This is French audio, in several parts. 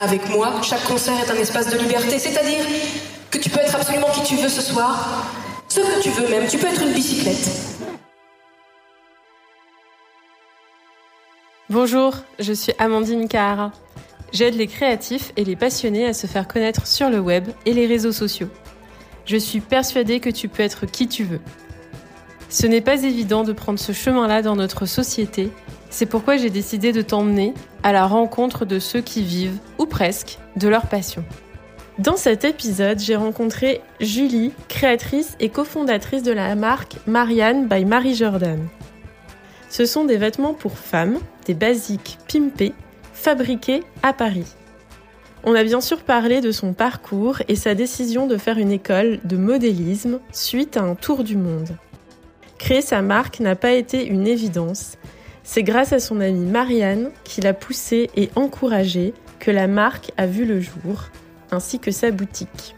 Avec moi, chaque concert est un espace de liberté, c'est-à-dire que tu peux être absolument qui tu veux ce soir, ce que tu veux même, tu peux être une bicyclette. Bonjour, je suis Amandine Kahara. J'aide les créatifs et les passionnés à se faire connaître sur le web et les réseaux sociaux. Je suis persuadée que tu peux être qui tu veux. Ce n'est pas évident de prendre ce chemin-là dans notre société, c'est pourquoi j'ai décidé de t'emmener à la rencontre de ceux qui vivent, ou presque, de leur passion. Dans cet épisode, j'ai rencontré Julie, créatrice et cofondatrice de la marque Marianne by Marie Jordan. Ce sont des vêtements pour femmes, des basiques pimpés, fabriqués à Paris. On a bien sûr parlé de son parcours et sa décision de faire une école de modélisme suite à un tour du monde. Créer sa marque n'a pas été une évidence. C'est grâce à son amie Marianne qui l'a poussée et encouragée que la marque a vu le jour, ainsi que sa boutique.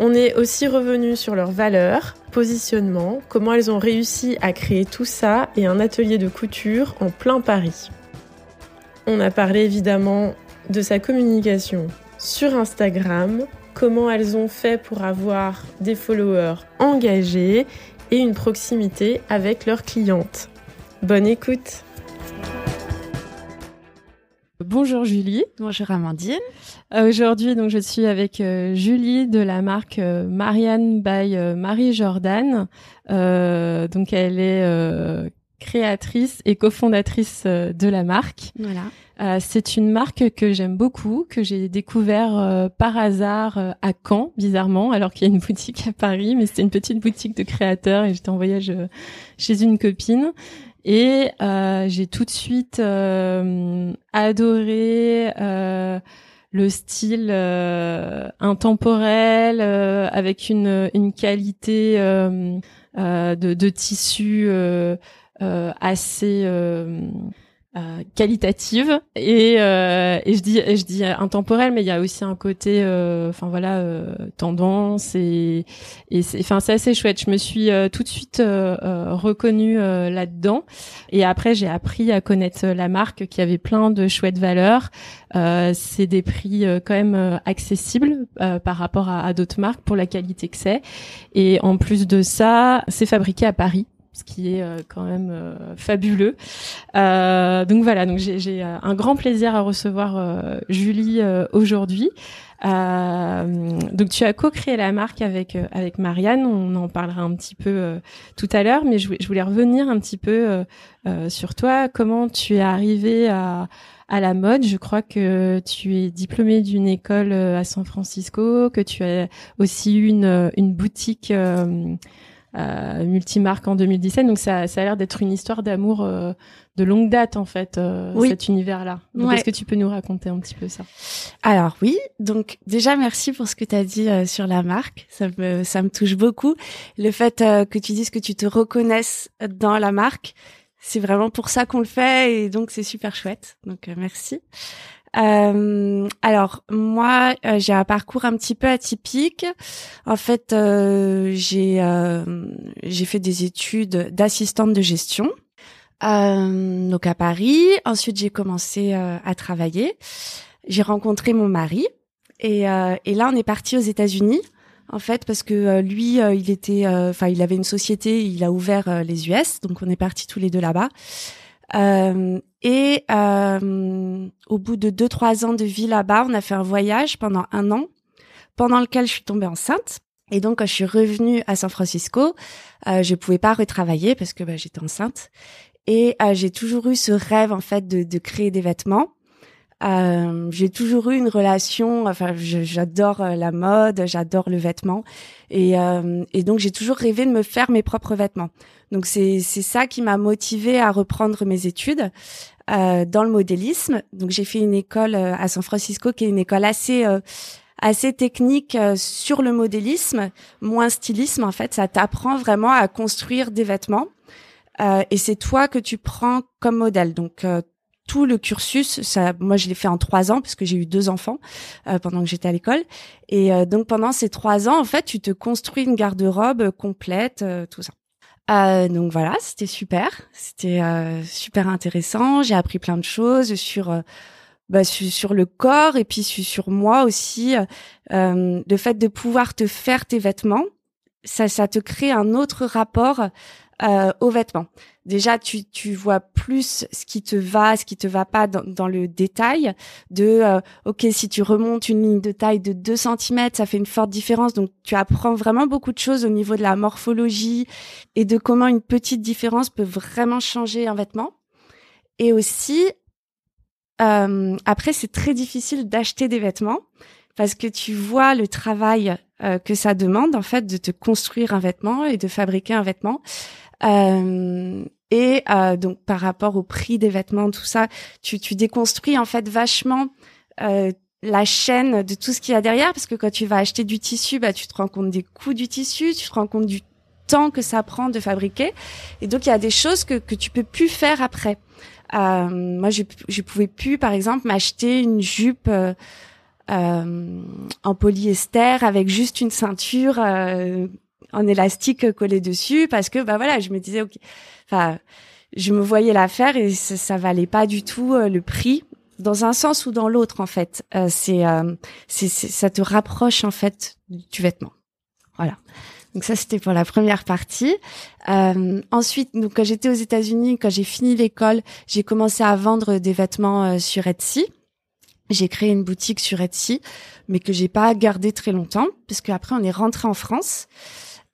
On est aussi revenu sur leurs valeurs, positionnement, comment elles ont réussi à créer tout ça et un atelier de couture en plein Paris. On a parlé évidemment de sa communication sur Instagram, comment elles ont fait pour avoir des followers engagés et une proximité avec leurs clientes. Bonne écoute Bonjour Julie. Bonjour Amandine. Euh, aujourd'hui, donc, je suis avec euh, Julie de la marque euh, Marianne by Marie Jordan. donc, elle est créatrice et cofondatrice de la marque. Voilà. Euh, c'est une marque que j'aime beaucoup, que j'ai découvert euh, par hasard euh, à Caen, bizarrement, alors qu'il y a une boutique à Paris, mais c'était une petite boutique de créateurs et j'étais en voyage chez une copine. Et j'ai tout de suite adoré le style intemporel avec une, une qualité de, de, tissu assez euh, qualitative et, euh, et je dis je dis intemporel mais il y a aussi un côté euh, enfin voilà euh, tendance et et enfin c'est assez chouette. Je me suis tout de suite reconnue là-dedans. Et après j'ai appris à connaître la marque qui avait plein de chouettes valeurs. C'est des prix quand même accessibles par rapport à d'autres marques pour la qualité que c'est. Et en plus de ça c'est fabriqué à Paris ce qui est euh, quand même euh, fabuleux. Euh, donc voilà, donc j'ai un grand plaisir à recevoir Julie aujourd'hui. donc tu as co-créé la marque avec avec Marianne, on en parlera un petit peu tout à l'heure, mais je, voulais revenir un petit peu sur toi, comment tu es arrivé à à la mode? Je crois que tu es diplômée d'une école à San Francisco, que tu as aussi une, une boutique euh, multimarque en 2017. Donc ça, ça a l'air d'être une histoire d'amour euh, de longue date en fait, euh, cet univers-là. Est-ce que tu peux nous raconter un petit peu ça? Alors oui, donc déjà merci pour ce que tu as dit euh, sur la marque. Ça me, ça me touche beaucoup. Le fait que tu dises que tu te reconnaisses dans la marque, c'est vraiment pour ça qu'on le fait et donc c'est super chouette. Donc merci. Euh, alors moi, euh, j'ai un parcours un petit peu atypique. En fait, euh, j'ai euh, j'ai fait des études d'assistante de gestion, donc à Paris. Ensuite, j'ai commencé à travailler. J'ai rencontré mon mari et, et là, on est parti aux États-Unis. En fait, parce que lui, il était, enfin, il avait une société, il a ouvert les US, donc on est partis tous les deux là-bas. Et euh, au bout de deux trois ans de vie là-bas, on a fait un voyage pendant un an, pendant lequel je suis tombée enceinte. Et donc quand je suis revenue à San Francisco, euh, je pouvais pas retravailler parce que bah, j'étais enceinte. Et euh, j'ai toujours eu ce rêve en fait de, de créer des vêtements. Euh, j'ai toujours eu une relation, enfin j'adore euh, la mode, j'adore le vêtement et, euh, et donc j'ai toujours rêvé de me faire mes propres vêtements. Donc c'est c'est ça qui m'a motivée à reprendre mes études euh, dans le modélisme. Donc j'ai fait une école euh, à San Francisco qui est une école assez assez technique sur le modélisme, moins stylisme en fait. Ça t'apprend vraiment à construire des vêtements. Euh, et c'est toi que tu prends comme modèle. Donc tout le cursus. Ça, moi, je l'ai fait en trois ans parce que j'ai eu deux enfants euh, pendant que j'étais à l'école. Et euh, donc pendant ces trois ans, en fait, tu te construis une garde-robe complète, euh, tout ça. donc voilà, c'était super, c'était super intéressant. J'ai appris plein de choses sur bah, sur, le corps et puis sur, moi aussi. Euh, le fait de pouvoir te faire tes vêtements, ça, ça te crée un autre rapport euh, aux vêtements. Déjà, tu, tu vois plus ce qui te va, ce qui te va pas dans, dans le détail. De, euh, ok, si tu remontes une ligne de taille de 2 cm, ça fait une forte différence. Donc, tu apprends vraiment beaucoup de choses au niveau de la morphologie et de comment une petite différence peut vraiment changer un vêtement. Et aussi, euh, après, c'est très difficile d'acheter des vêtements parce que tu vois le travail euh, que ça demande en fait de te construire un vêtement et de fabriquer un vêtement. Euh, et euh, donc par rapport au prix des vêtements, tout ça, tu, tu déconstruis en fait vachement euh, la chaîne de tout ce qu'il y a derrière, parce que quand tu vas acheter du tissu, bah tu te rends compte des coûts du tissu, tu te rends compte du temps que ça prend de fabriquer, et donc il y a des choses que que tu peux plus faire après. Euh, moi, je je pouvais plus, par exemple, m'acheter une jupe. Euh, euh, en polyester avec juste une ceinture euh, en élastique collé dessus parce que bah voilà, je me disais ok, enfin je me voyais la faire et ça, ça valait pas du tout euh, le prix dans un sens ou dans l'autre en fait. Euh, c'est, euh, ça te rapproche en fait du vêtement. Voilà. Donc ça c'était pour la première partie. Euh, ensuite, donc quand j'étais aux États-Unis, quand j'ai fini l'école, j'ai commencé à vendre des vêtements sur Etsy. J'ai créé une boutique sur Etsy, mais que j'ai pas gardé très longtemps, parce qu'après on est rentré en France.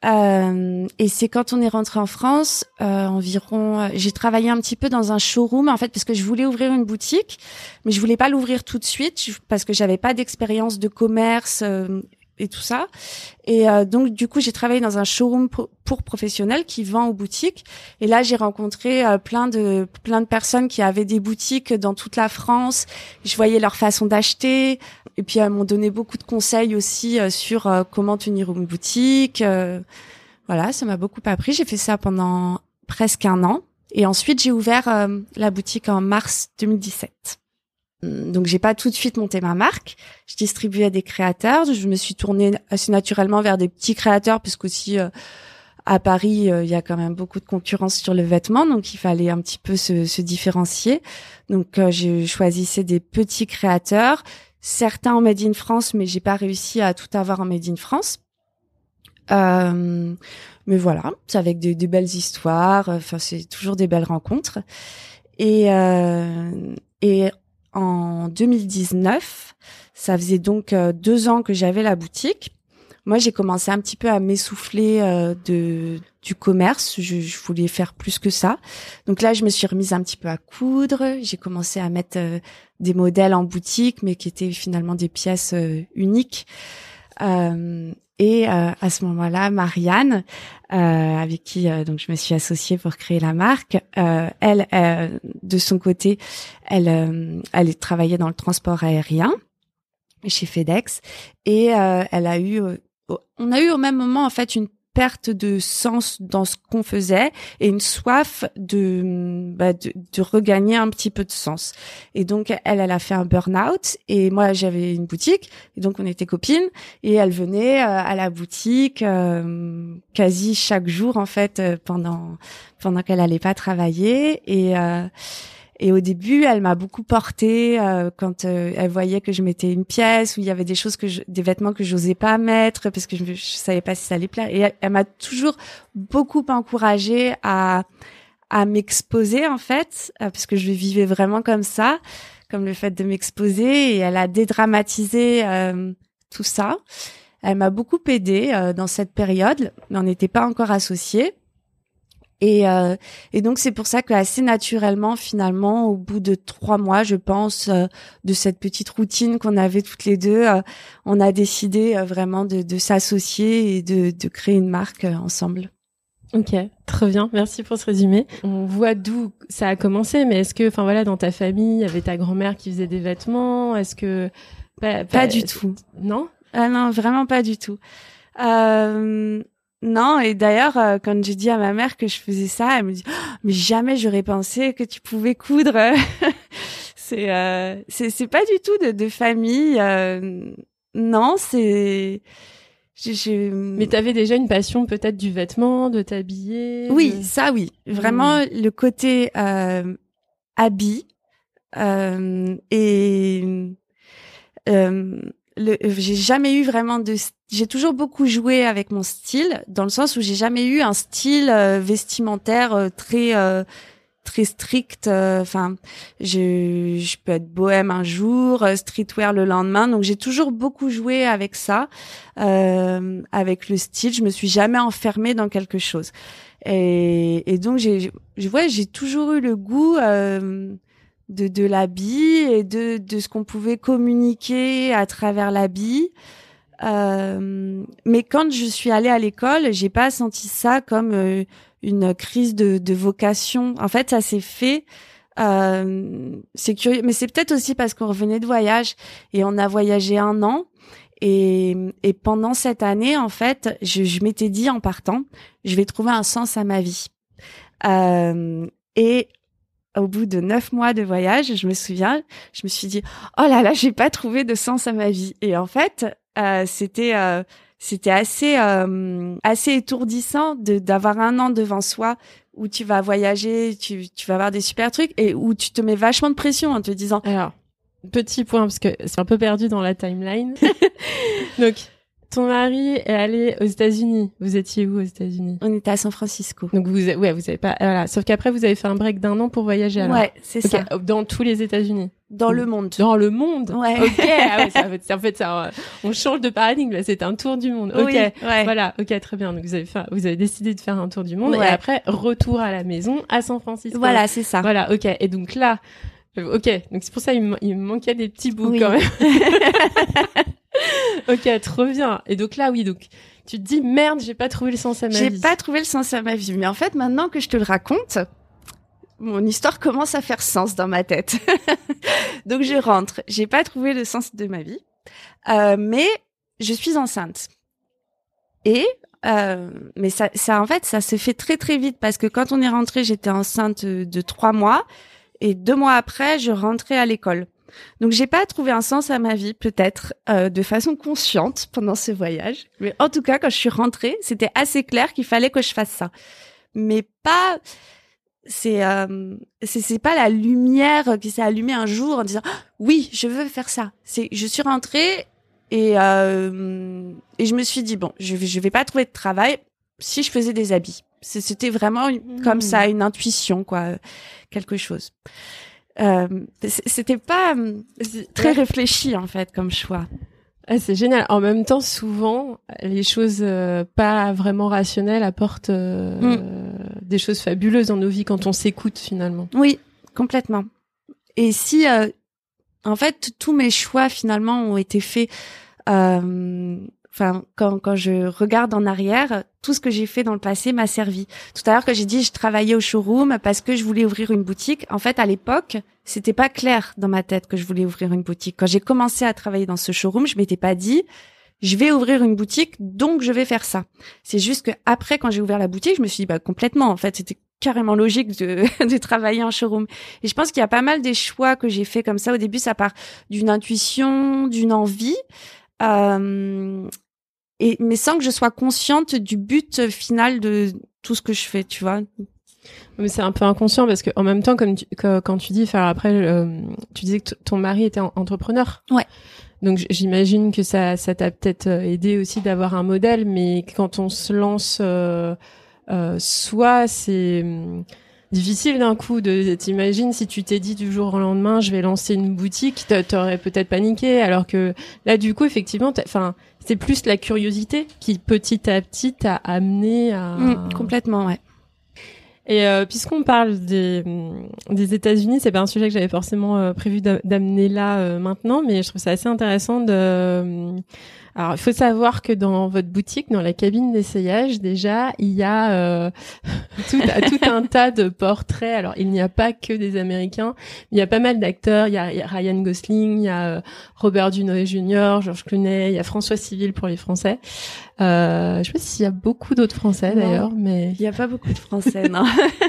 Euh, et c'est quand on est rentré en France, euh, environ, euh, j'ai travaillé un petit peu dans un showroom en fait parce que je voulais ouvrir une boutique, mais je voulais pas l'ouvrir tout de suite parce que j'avais pas d'expérience de commerce euh, et tout ça. Et euh, donc du coup, j'ai travaillé dans un showroom pour, professionnels qui vend aux boutiques. Et là, j'ai rencontré euh, plein de plein de personnes qui avaient des boutiques dans toute la France. Je voyais leur façon d'acheter. Et puis elles m'ont donné beaucoup de conseils aussi euh, sur comment tenir une boutique. voilà, ça m'a beaucoup appris. J'ai fait ça pendant presque un an. Et ensuite, j'ai ouvert la boutique en mars 2017. Donc j'ai pas tout de suite monté ma marque. Je distribuais des créateurs. Je me suis tournée assez naturellement vers des petits créateurs puisqu'aussi euh, à Paris euh, il y a quand même beaucoup de concurrence sur le vêtement, donc il fallait un petit peu se, se différencier. Donc euh, je choisissais des petits créateurs, certains en made in France, mais j'ai pas réussi à tout avoir en made in France. mais voilà, c'est avec des, des, belles histoires. Enfin, c'est toujours des belles rencontres. Et et en 2019. Ça faisait donc euh, deux ans que j'avais la boutique. Moi, j'ai commencé un petit peu à m'essouffler euh, de du commerce. Je, je, voulais faire plus que ça. Donc là, je me suis remise un petit peu à coudre. J'ai commencé à mettre euh, des modèles en boutique, mais qui étaient finalement des pièces uniques. Et euh, à ce moment-là, Marianne, euh, avec qui euh, donc je me suis associée pour créer la marque, elle, de son côté, elle, elle travaillait dans le transport aérien chez FedEx. Et elle a eu, on a eu au même moment en fait une perte de sens dans ce qu'on faisait et une soif de, bah, de, de regagner un petit peu de sens. Et donc elle, elle a fait un burn-out et moi j'avais une boutique et donc on était copines et elle venait euh, à la boutique euh, quasi chaque jour en fait euh, pendant pendant qu'elle allait pas travailler et et au début, elle m'a beaucoup portée euh, quand euh, elle voyait que je mettais une pièce où il y avait des choses que je, des vêtements que j'osais pas mettre parce que je, je savais pas si ça allait plaire. Et elle, m'a toujours beaucoup encouragée à à m'exposer en fait euh, parce que je vivais vraiment comme ça, comme le fait de m'exposer. Et elle a dédramatisé tout ça. Elle m'a beaucoup aidée dans cette période, mais on n'était pas encore associés. Et, euh, et donc c'est pour ça que assez naturellement, finalement, au bout de trois mois, je pense, euh, de cette petite routine qu'on avait toutes les deux, euh, on a décidé vraiment de, de s'associer et de, de, créer une marque ensemble. Ok, très bien, merci pour ce résumé. On voit d'où ça a commencé, mais est-ce que, enfin voilà, dans ta famille, il y avait ta grand-mère qui faisait des vêtements? Est-ce que pas, pas, du tout Non? Ah non, vraiment pas du tout. Euh, non, et d'ailleurs, euh, quand j'ai dit à ma mère que je faisais ça, elle me dit oh, "Mais jamais j'aurais pensé que tu pouvais coudre." c'est euh, c'est c'est pas du tout de, de famille. Euh, non, c'est je, je... Mais t'avais déjà une passion peut-être du vêtement, de t'habiller. Oui, ça oui, vraiment hmm. le côté habit. Euh, et euh, le, j'ai jamais eu vraiment de j'ai toujours beaucoup joué avec mon style dans le sens où j'ai jamais eu un style euh, vestimentaire euh, très euh, très strict enfin je je peux être bohème un jour streetwear le lendemain donc j'ai toujours beaucoup joué avec ça avec le style je me suis jamais enfermée dans quelque chose. Et, et donc j'ai je vois j'ai toujours eu le goût de, de l'habit et de, de ce qu'on pouvait communiquer à travers l'habit. Euh, mais quand je suis allée à l'école, j'ai pas senti ça comme euh, une crise de, de, vocation. En fait, ça s'est fait. Euh, c'est curieux, mais c'est peut-être aussi parce qu'on revenait de voyage et on a voyagé un an. Et, et pendant cette année, en fait, je, je m'étais dit en partant, je vais trouver un sens à ma vie. Euh, et au bout de neuf mois de voyage, je me souviens, je me suis dit, oh là là, j'ai pas trouvé de sens à ma vie. Et en fait, euh, c'était euh, c'était assez euh, assez étourdissant de d'avoir un an devant soi où tu vas voyager, tu tu vas avoir des super trucs et où tu te mets vachement de pression en te disant. Alors, petit point parce que c'est un peu perdu dans la timeline. Donc ton mari est allé aux États-Unis. Vous étiez où aux États-Unis? On était à San Francisco. Donc vous, ouais, vous avez pas, voilà. Sauf qu'après vous avez fait un break d'un an pour voyager. Alors. Ouais, c'est ça. Dans tous les États-Unis. Dans le monde. Dans le monde? Ouais. Ok. ah ouais, ça, en fait, ça, on change de paradigme là. C'est un tour du monde. Ok. Oui, ouais. Voilà. Ok, très bien. Donc vous avez fait, vous avez décidé de faire un tour du monde et après retour à la maison à San Francisco. Voilà, c'est ça. Voilà. Ok. Et donc là, ok. Donc c'est pour ça il me, il me manquait des petits bouts quand même. ok, trop bien. Et donc là, oui, donc tu te dis merde, j'ai pas trouvé le sens à ma vie. J'ai pas trouvé le sens à ma vie. Mais en fait, maintenant que je te le raconte, mon histoire commence à faire sens dans ma tête. donc je rentre. J'ai pas trouvé le sens de ma vie, euh, mais je suis enceinte. Et euh, mais ça, ça, en fait, ça se fait très très vite parce que quand on est rentré, j'étais enceinte de trois mois et deux mois après, je rentrais à l'école. Donc j'ai pas trouvé un sens à ma vie, peut-être euh, de façon consciente pendant ce voyage. Mais en tout cas, quand je suis rentrée, c'était assez clair qu'il fallait que je fasse ça. Mais pas, c'est euh, c'est pas la lumière qui s'est allumée un jour en disant oui, je veux faire ça. C'est je suis rentrée et euh, et je me suis dit bon, je je vais pas trouver de travail si je faisais des habits. C'était vraiment comme mmh. ça une intuition quoi, quelque chose. Euh, c'était pas euh, très réfléchi en fait comme choix. Ah, c'est génial. En même temps, souvent, les choses euh, pas vraiment rationnelles apportent mm. des choses fabuleuses dans nos vies quand on s'écoute finalement. Oui, complètement. Et si, en fait, tous mes choix finalement ont été faits enfin quand, quand je regarde en arrière, tout ce que j'ai fait dans le passé m'a servi. Tout à l'heure que j'ai dit je travaillais au showroom parce que je voulais ouvrir une boutique, en fait à l'époque, c'était pas clair dans ma tête que je voulais ouvrir une boutique. Quand j'ai commencé à travailler dans ce showroom, je m'étais pas dit je vais ouvrir une boutique, donc je vais faire ça. C'est juste que après, quand j'ai ouvert la boutique, je me suis dit bah complètement. En fait, c'était carrément logique de, de travailler en showroom. Et je pense qu'il y a pas mal des choix que j'ai fait comme ça. Au début, ça part d'une intuition, d'une envie. Euh, et mais sans que je sois consciente du but final de tout ce que je fais, tu vois. Mais c'est un peu inconscient parce que en même temps, comme tu, quand tu dis, faire après, euh, tu disais que ton mari était entrepreneur. Ouais. Donc j'imagine que ça, ça t'a peut-être euh, aidé aussi d'avoir un modèle, mais quand on se lance, euh, euh soit c'est hum, difficile d'un coup de t'imagines si tu t'es dit du jour au lendemain je vais lancer une boutique t'aurais peut-être paniqué alors que là du coup effectivement enfin c'est plus la curiosité qui petit à petit t'a amené à mmh, complètement ouais. Et euh, puisqu'on parle des, des États-Unis, c'est pas un sujet que j'avais forcément euh, prévu d'amener là euh, maintenant, mais je trouve ça assez intéressant de alors, il faut savoir que dans votre boutique, dans la cabine d'essayage, déjà, il y a euh, tout, tout, un tas de portraits. Alors, il n'y a pas que des Américains. Il y a pas mal d'acteurs. Il, y a Ryan Gosling, il y a euh, Robert Dunoy Jr., Georges Clooney, il y a François Civil pour les Français. Euh, je sais pas s'il y a beaucoup d'autres Français d'ailleurs, mais il n'y a pas beaucoup de Français, non.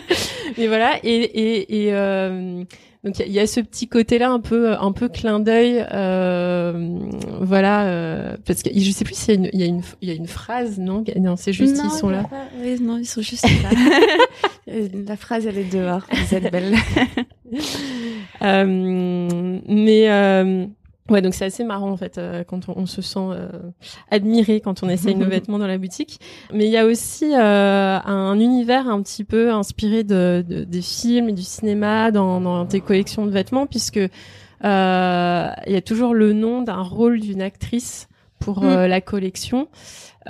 mais voilà. Et, et, et euh, donc il y, a ce petit côté-là un peu un peu clin d'œil, euh, voilà, euh, parce que je sais plus s'il y a une il y a une il y a une phrase non non c'est juste ils sont là. oui, non ils sont juste là. La phrase elle est dehors, vous êtes belle. mais Ouais, donc c'est assez marrant en fait euh, quand on, se sent euh, admiré quand on essaye nos vêtements dans la boutique. Mais il y a aussi euh, un univers un petit peu inspiré de, de, des films et du cinéma dans, dans tes collections de vêtements, puisque il y a toujours le nom d'un rôle d'une actrice pour mm. la collection.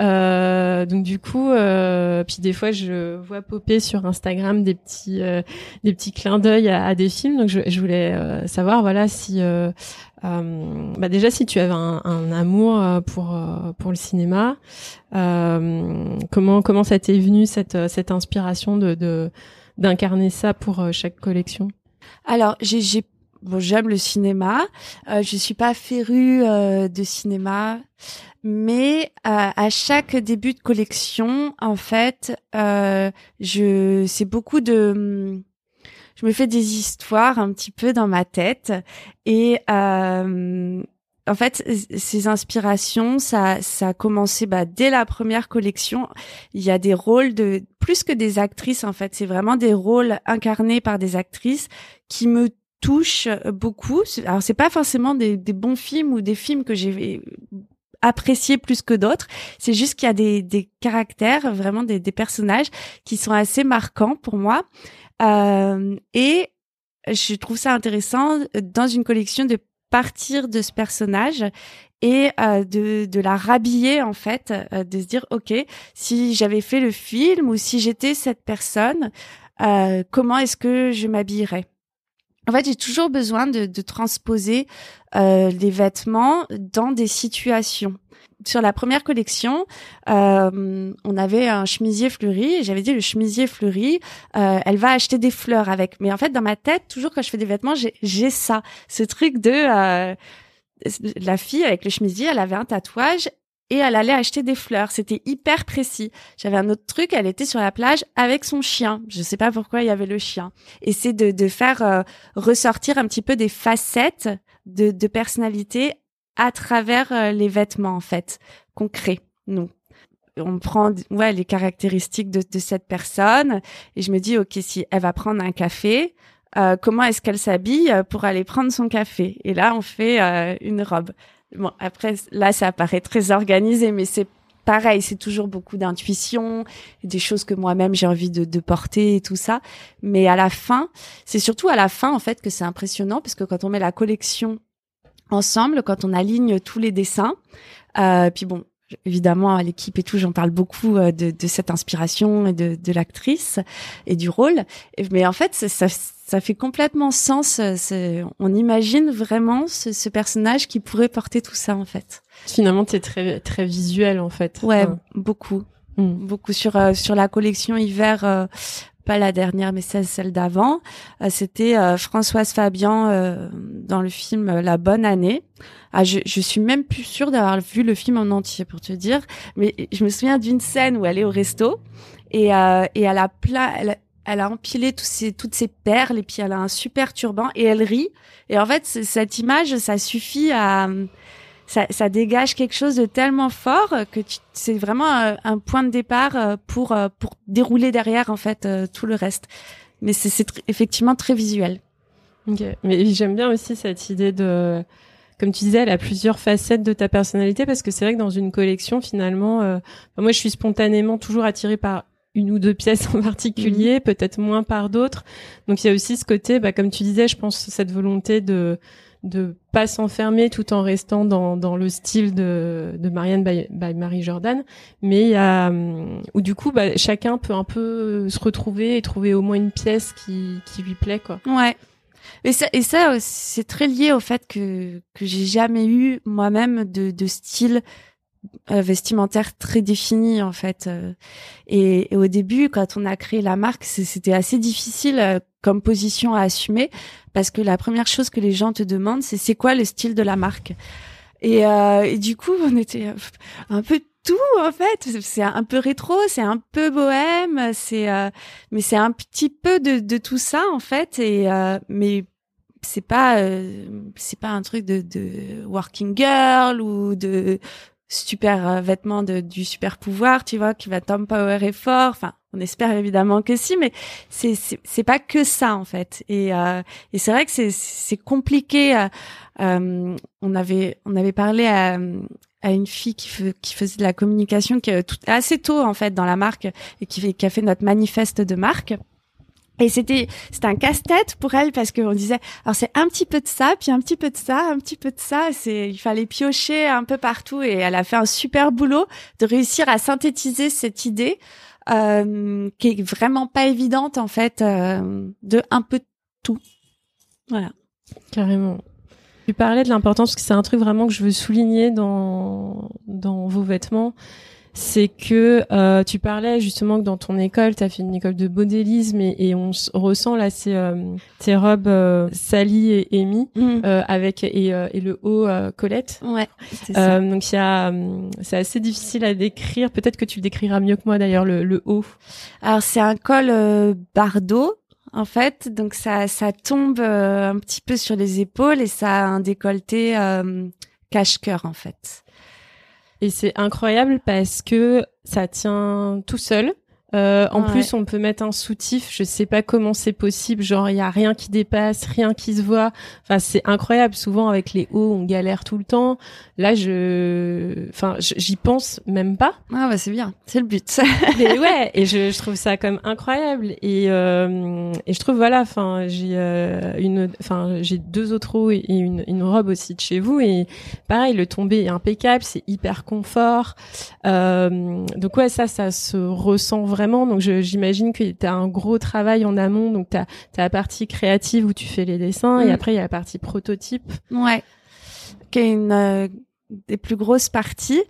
Euh, donc du coup, euh, puis des fois je vois popper sur Instagram des petits euh, des petits clins d'œil à, des films. Donc je, je voulais euh, savoir voilà si euh, bah déjà si tu avais un, un amour pour pour le cinéma, comment comment ça t'est venu cette cette inspiration de d'incarner ça pour chaque collection? Alors j'ai bon j'aime le cinéma, je suis pas férue de cinéma. Mais euh, à chaque début de collection, en fait, euh, je c'est beaucoup de je me fais des histoires un petit peu dans ma tête et euh, en fait, ces inspirations, ça, ça a commencé bah, dès la première collection. Il y a des rôles de plus que des actrices. En fait, c'est vraiment des rôles incarnés par des actrices qui me touchent beaucoup. Alors, c'est pas forcément des, des bons films ou des films que j'ai apprécié plus que d'autres. C'est juste qu'il y a des, des caractères, vraiment des, des, personnages qui sont assez marquants pour moi. Euh, et je trouve ça intéressant dans une collection de partir de ce personnage et euh, de, de la rhabiller en fait, euh, de se dire ok, si j'avais fait le film ou si j'étais cette personne, euh, comment est-ce que je m'habillerais? En fait, j'ai toujours besoin de, de transposer euh, les vêtements dans des situations. Sur la première collection, euh, on avait un chemisier fleuri et j'avais dit le chemisier fleuri, euh, elle va acheter des fleurs avec. Mais en fait, dans ma tête, toujours quand je fais des vêtements, j'ai ça, ce truc de euh, la fille avec le chemisier, elle avait un tatouage et elle allait acheter des fleurs. C'était hyper précis. J'avais un autre truc, elle était sur la plage avec son chien. Je sais pas pourquoi il y avait le chien. Et c'est de, de faire euh, ressortir un petit peu des facettes de, de personnalité à travers euh, les vêtements, en fait, qu'on crée, nous. On prend ouais, les caractéristiques de, de cette personne et je me dis, OK, si elle va prendre un café, euh, comment est-ce qu'elle s'habille pour aller prendre son café? Et là, on fait une robe. Bon, après, là, ça paraît très organisé, mais c'est pareil, c'est toujours beaucoup d'intuition, des choses que moi-même j'ai envie de, de, porter et tout ça. Mais à la fin, c'est surtout à la fin, en fait, que c'est impressionnant, parce que quand on met la collection ensemble, quand on aligne tous les dessins, euh, puis bon, évidemment à l'équipe et tout, j'en parle beaucoup euh, de, de, cette inspiration et de, de l'actrice et du rôle. Mais en fait, ça, ça fait complètement sens. Euh, on imagine vraiment ce, ce, personnage qui pourrait porter tout ça en fait. Finalement, es très très visuel en fait. Ouais, beaucoup, hmm. beaucoup sur euh, sur la collection hiver pas la dernière, mais celle, celle d'avant. Euh, c'était euh, Françoise Fabian euh, dans le film La Bonne Année. Ah, je, je suis même plus sûre d'avoir vu le film en entier pour te dire, mais je me souviens d'une scène où elle est au resto et, et elle a plein, elle, elle a empilé tous ces, toutes ces perles et puis elle a un super turban et elle rit. Et en fait, cette image, ça suffit à, ça, ça, dégage quelque chose de tellement fort que c'est vraiment un, point de départ euh, pour euh, pour dérouler derrière en fait euh, tout le reste. Mais c'est effectivement très visuel. Ok, mais j'aime bien aussi cette idée de, comme tu disais, elle a plusieurs facettes de ta personnalité parce que c'est vrai que dans une collection finalement, moi je suis spontanément toujours attirée par une ou deux pièces en particulier, mhm. peut-être moins par d'autres. Donc il y a aussi ce côté, bah, comme tu disais, je pense cette volonté de de pas s'enfermer tout en restant dans, dans le style de, de Marianne by, Marie Jordan, mais il y a hum, où du coup bah, chacun peut un peu se retrouver et trouver au moins une pièce qui, qui lui plaît quoi. Ouais. Et ça, et ça c'est très lié au fait que que j'ai jamais eu moi-même de, de style vestimentaire très défini en fait. Euh. Et, au début, quand on a créé la marque, c'était assez difficile euh, comme position à assumer parce que la première chose que les gens te demandent, c'est c'est quoi le style de la marque? Et, et du coup, on était un peu tout en fait. C'est un peu rétro, c'est un peu bohème, c'est mais c'est un petit peu de, de tout ça en fait. Et mais c'est pas c'est pas un truc de, de working girl ou de super euh, vêtement de, du super pouvoir, tu vois, qui va t'empowerer fort. Enfin, on espère évidemment que si, mais c'est c'est pas que ça en fait. Et euh, et c'est vrai que c'est c'est compliqué. Euh, euh, on avait on avait parlé à à une fille qui, qui faisait de la communication qui tout, assez tôt en fait dans la marque et qui, qui a fait notre manifeste de marque. Et c'était c'était un casse-tête pour elle parce qu'on disait alors c'est un petit peu de ça puis un petit peu de ça un petit peu de ça c'est il fallait piocher un peu partout et elle a fait un super boulot de réussir à synthétiser cette idée euh, qui est vraiment pas évidente en fait euh, de un peu de tout. Voilà. Carrément. Tu parlais de l'importance parce que c'est un truc vraiment que je veux souligner dans dans vos vêtements c'est que euh, tu parlais justement que dans ton école, tu as fait une école de modélisme et, on ressent là ces, euh, tes robes euh, Sally et Amy mm. euh, avec et, et, le haut Colette. Ouais. Ça. donc il y a, c'est assez difficile à décrire. Peut-être que tu le décriras mieux que moi d'ailleurs le, le haut. Alors c'est un col bardeau en fait, donc ça ça tombe un petit peu sur les épaules et ça a un décolleté cache-cœur en fait. Et c'est incroyable parce que ça tient tout seul. Euh, en plus, on peut mettre un soutif. Je sais pas comment c'est possible. Genre, il y a rien qui dépasse, rien qui se voit. Enfin, c'est incroyable. Souvent, avec les hauts, on galère tout le temps. Là, je, enfin, j'y pense même pas. Ah bah c'est bien, c'est le but. et ouais, et je, je, trouve ça comme incroyable. Et euh, et je trouve voilà, enfin, j'ai euh, une, enfin, j'ai deux autres hauts et une, une robe aussi de chez vous. Et pareil, le tombé est impeccable, c'est hyper confort. Euh, donc ouais, ça, ça se ressent vraiment vraiment. Donc j'imagine que tu as un gros travail en amont. Donc tu as, la partie créative où tu fais les dessins et mm. après il y a la partie prototype. Ouais. Qui est une euh, des plus grosses parties.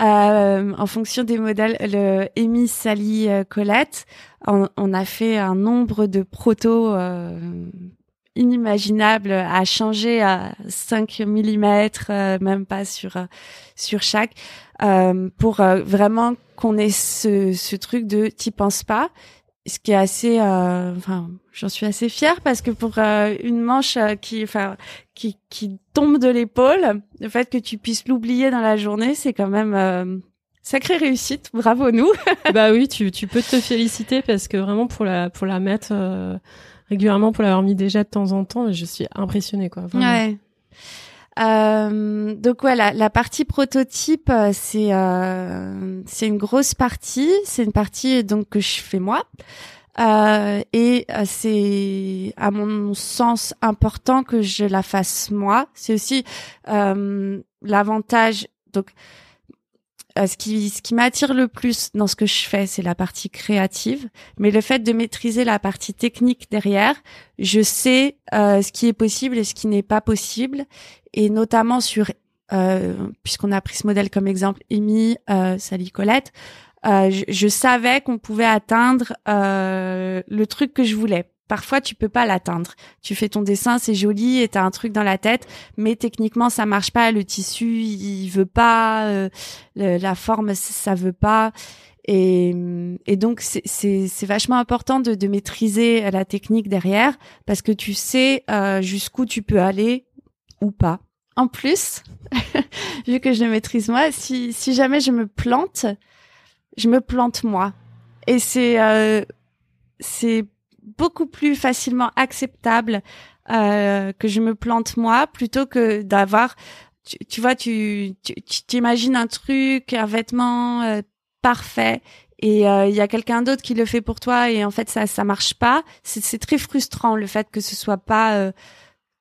Euh, en fonction des modèles, le Amy, Sally, euh, Colette, on, a fait un nombre de protos euh, inimaginables à changer à 5 mm, même pas sur sur chaque, pour vraiment qu'on ait ce, ce truc de t'y penses pas ce qui est assez euh, enfin j'en suis assez fière parce que pour euh, une manche euh, qui enfin qui qui tombe de l'épaule le fait que tu puisses l'oublier dans la journée c'est quand même sacrée réussite. Bravo nous. Bah oui tu tu peux te féliciter parce que vraiment pour la pour la mettre régulièrement pour l'avoir mis déjà de temps en temps je suis impressionnée quoi ouais euh, donc voilà, la, partie prototype, euh, c'est euh, c'est une grosse partie. C'est une partie donc que je fais moi. Euh, et euh, c'est à mon sens important que je la fasse moi. C'est aussi l'avantage. Donc euh, ce qui, ce qui m'attire le plus dans ce que je fais, c'est la partie créative. Mais le fait de maîtriser la partie technique derrière, je sais euh, ce qui est possible et ce qui n'est pas possible. Et notamment sur, euh, puisqu'on a pris ce modèle comme exemple, Amy, euh, Sally Colette, euh, je, je, savais qu'on pouvait atteindre le truc que je voulais. Parfois, tu peux pas l'atteindre. Tu fais ton dessin, c'est joli, et t'as un truc dans la tête, mais techniquement, ça marche pas. Le tissu, il veut pas. Euh, la forme, ça veut pas. Et, et donc, c'est vachement important de, de, maîtriser la technique derrière, parce que tu sais euh, jusqu'où tu peux aller ou pas. En plus, vu que je le maîtrise moi, si, si jamais je me plante, je me plante moi. Et c'est euh, c'est beaucoup plus facilement acceptable euh, que je me plante moi plutôt que d'avoir tu, tu, vois tu tu t'imagines un truc un vêtement euh, parfait et euh, il y a quelqu'un d'autre qui le fait pour toi et en fait ça ça marche pas. C'est très frustrant le fait que ce soit pas euh,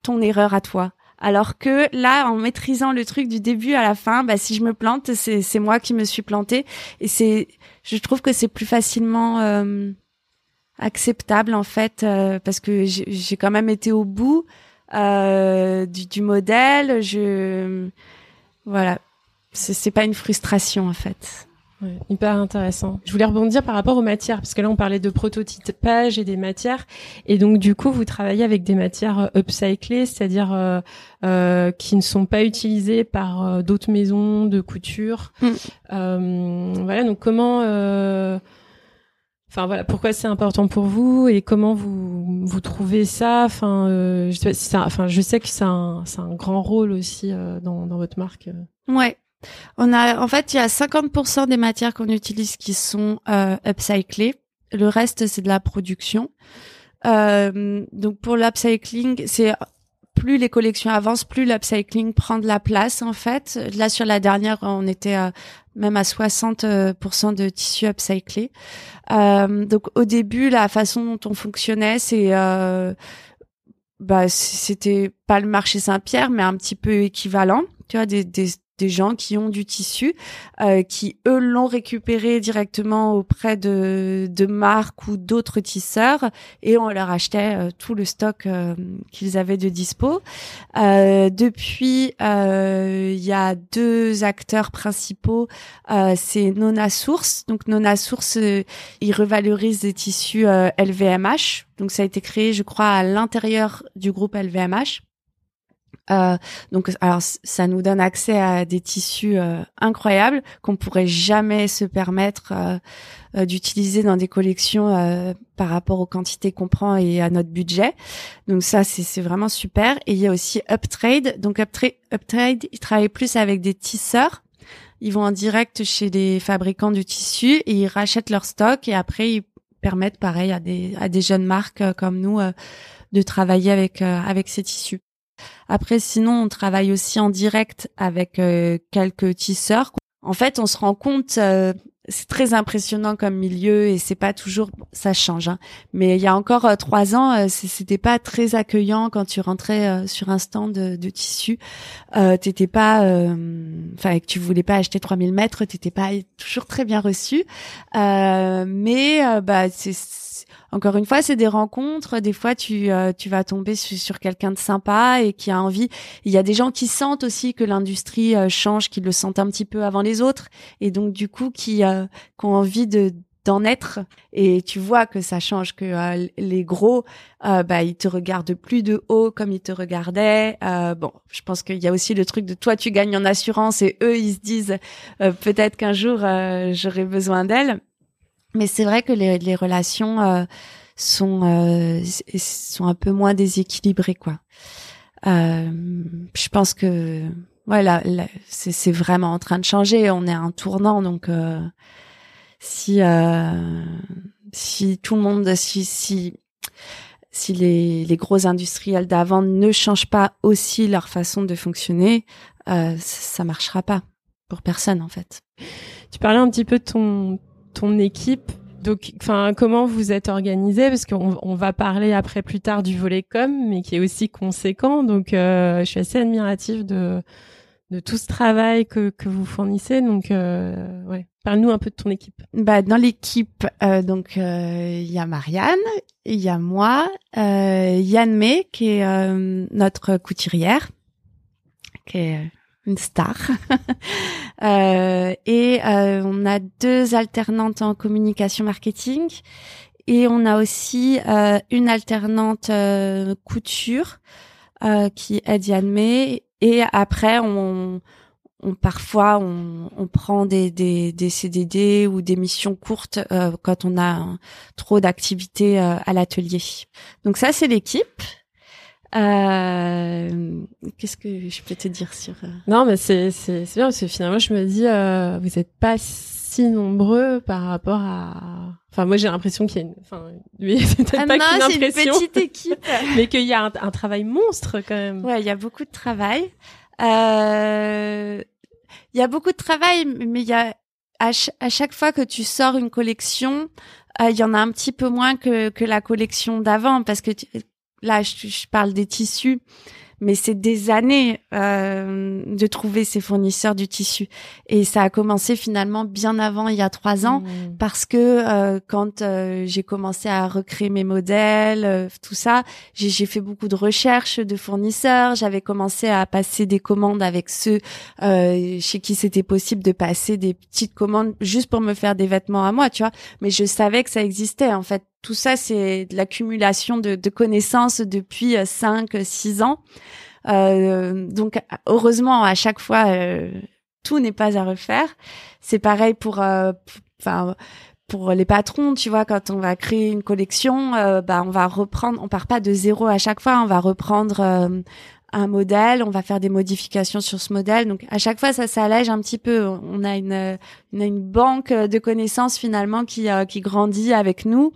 ton erreur à toi. Alors que là en maîtrisant le truc du début à la fin bah si je me plante c'est c'est moi qui me suis plantée et c'est je trouve que c'est plus facilement euh, acceptable en fait euh, parce que j'ai quand même été au bout euh, du, du, modèle. Je voilà, c'est pas une frustration en fait. Ouais, hyper intéressant. Je voulais rebondir par rapport aux matières, parce que là on parlait de prototypage et des matières, et donc du coup vous travaillez avec des matières euh, upcyclées, c'est-à-dire euh, euh, qui ne sont pas utilisées par euh, d'autres maisons de couture. Mm. voilà, donc comment Enfin voilà, pourquoi c'est important pour vous et comment vous vous trouvez ça? Enfin, euh, je sais ça, enfin je sais que c'est un un grand rôle aussi euh, dans dans votre marque. Ouais. On a en fait il y a 50% des matières qu'on utilise qui sont euh, upcyclées. Le reste, c'est de la production. Euh, donc pour l'upcycling, c'est plus les collections avancent, plus l'upcycling prend de la place en fait. Là sur la dernière, on était même à 60% de tissu upcyclé. Euh, donc au début, la façon dont on fonctionnait, c'est euh, bah c'était pas le marché Saint-Pierre, mais un petit peu équivalent. Tu vois, des, des, des gens qui ont du tissu, euh, qui eux l'ont récupéré directement auprès de, de marques ou d'autres tisseurs, et on leur achetait euh, tout le stock euh, qu'ils avaient de dispo. depuis, il y a deux acteurs principaux, c'est Nona Source. Donc Nona Source, ils revalorisent des tissus LVMH. Donc ça a été créé, je crois, à l'intérieur du groupe LVMH. Euh, donc, alors ça nous donne accès à des tissus euh, incroyables qu'on pourrait jamais se permettre euh, euh d'utiliser dans des collections euh, par rapport aux quantités qu'on prend et à notre budget. Donc ça, c'est vraiment super. Et il y a aussi Uptrade. Donc Uptrade, Uptrade, ils travaillent plus avec des tisseurs. Ils vont en direct chez les fabricants du tissu et ils rachètent leur stock et après ils permettent, pareil, à des à des jeunes marques comme nous de travailler avec avec ces tissus. Après, sinon, on travaille aussi en direct avec euh, quelques tisseurs. En fait, on se rend compte, euh, c'est très impressionnant comme milieu et c'est pas toujours, ça change. Hein. Mais il y a encore euh, trois ans, c'était pas très accueillant quand tu rentrais sur un stand de, de tissu. t'étais pas, enfin, que tu voulais pas acheter 3000 mètres, t'étais pas toujours très bien reçu. mais bah, c'est encore une fois, c'est des rencontres. Des fois, tu euh, tu vas tomber sur, quelqu'un de sympa et qui a envie. Il y a des gens qui sentent aussi que l'industrie euh, change, qui le sentent un petit peu avant les autres, et donc du coup qui, euh, qui ont envie de d'en être et tu vois que ça change que les gros bah ils te regardent plus de haut comme ils te regardaient bon je pense qu'il y a aussi le truc de toi tu gagnes en assurance et eux ils se disent peut-être qu'un jour j'aurai besoin d'elle mais c'est vrai que les, les relations euh, sont euh, sont un peu moins déséquilibrées quoi. Euh, je pense que voilà, c'est vraiment en train de changer. On est à un tournant, donc euh, si euh, si tout le monde, si si si les, les gros industriels d'avant ne changent pas aussi leur façon de fonctionner, euh, ça marchera pas pour personne en fait. Tu parlais un petit peu de ton ton équipe. Donc, enfin, comment vous êtes organisé? Parce qu'on on va parler après plus tard du volet com, mais qui est aussi conséquent. Donc, euh, je suis assez admirative de de tout ce travail que, que vous fournissez. Donc, euh, ouais, parle-nous un peu de ton équipe. Bah, dans l'équipe, euh, donc il y a Marianne, il y a moi, Yann May qui est notre couturière, qui est une star. euh, et euh, on a deux alternantes en communication marketing et on a aussi euh, une alternante euh, couture qui est Diane May. Et après, on, on parfois on, on prend des, des, des, CDD ou des missions courtes quand on a trop d'activités à l'atelier. Donc ça, c'est l'équipe. Euh, Qu'est-ce que je peux te dire sur euh, Non, mais c'est c'est bien parce que finalement je me dis euh, vous êtes pas si nombreux par rapport à. Enfin, moi j'ai l'impression qu'il y a une. Enfin, lui c'est peut-être ah pas qu'une impression. Une petite équipe. mais qu'il y a un, un, travail monstre quand même. Ouais, il y a beaucoup de travail. Euh... Il y a beaucoup de travail, mais il y a à, à chaque fois que tu sors une collection, euh, il y en a un petit peu moins que, que la collection d'avant parce que tu, là, je, parle des tissus, mais c'est des années euh, de trouver ces fournisseurs du tissu. Et ça a commencé finalement bien avant, il y a trois ans, mmh. parce que euh, quand euh, j'ai commencé à recréer mes modèles, euh, tout ça, j'ai fait beaucoup de recherches de fournisseurs. J'avais commencé à passer des commandes avec ceux euh, chez qui c'était possible de passer des petites commandes juste pour me faire des vêtements à moi, tu vois. Mais je savais que ça existait en fait tout ça, c'est de l'accumulation de, de, connaissances depuis 5, euh, 6 ans. Euh, donc, heureusement, à chaque fois, euh, tout n'est pas à refaire. C'est pareil pour, euh, enfin, pour les patrons, tu vois, quand on va créer une collection, bah, on va reprendre, on part pas de zéro à chaque fois, on va reprendre un modèle, on va faire des modifications sur ce modèle. Donc à chaque fois, ça s'allège un petit peu. On a une, une banque de connaissances finalement qui, qui grandit avec nous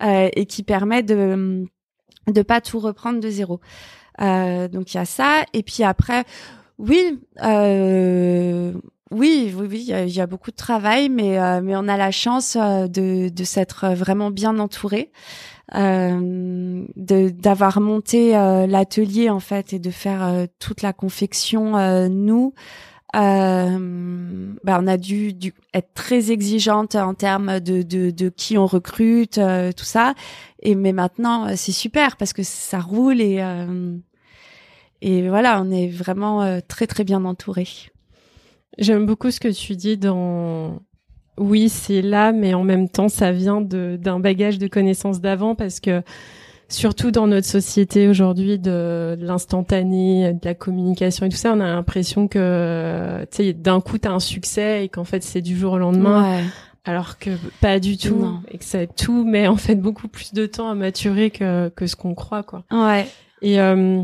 et qui permet de de pas tout reprendre de zéro. donc il y a ça. Et puis après, oui. Euh, oui, oui, oui, il y, a beaucoup de travail, mais euh, mais on a la chance euh, de de s'être vraiment bien entouré, euh, d'avoir monté l'atelier en fait et de faire toute la confection nous. bah, on a dû, dû, être très exigeante en termes de, de, de qui on recrute, tout ça. Et mais maintenant, c'est super parce que ça roule et et voilà, on est vraiment très très bien entouré. J'aime beaucoup ce que tu dis dans oui, c'est là, mais en même temps, ça vient d'un bagage de connaissances d'avant parce que surtout dans notre société aujourd'hui de, l'instantané, de la communication et tout ça, on a l'impression que tu sais d'un coup tu as un succès et qu'en fait c'est du jour au lendemain. Alors que pas du tout, et que ça tout met en fait beaucoup plus de temps à maturer que, que ce qu'on croit, quoi. Ouais. Et euh,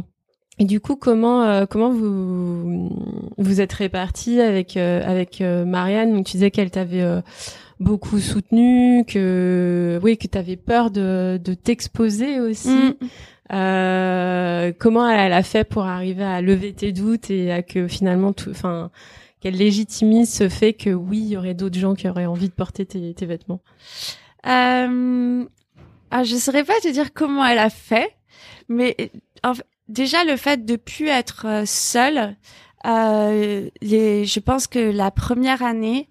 et du coup, comment euh, comment vous vous êtes répartis avec euh, avec euh, Marianne? Donc tu disais qu'elle t'avait beaucoup soutenu, que oui, que tu avais peur de de t'exposer aussi. Mm. comment elle, a fait pour arriver à lever tes doutes et à que finalement tout, enfin, qu'elle légitimise ce fait que oui, il y aurait d'autres gens qui auraient envie de porter tes, tes vêtements? Euh, ah, je saurais pas te dire comment elle a fait, mais en fait, déjà le fait de plus être euh, seule, euh, les, je pense que la première année,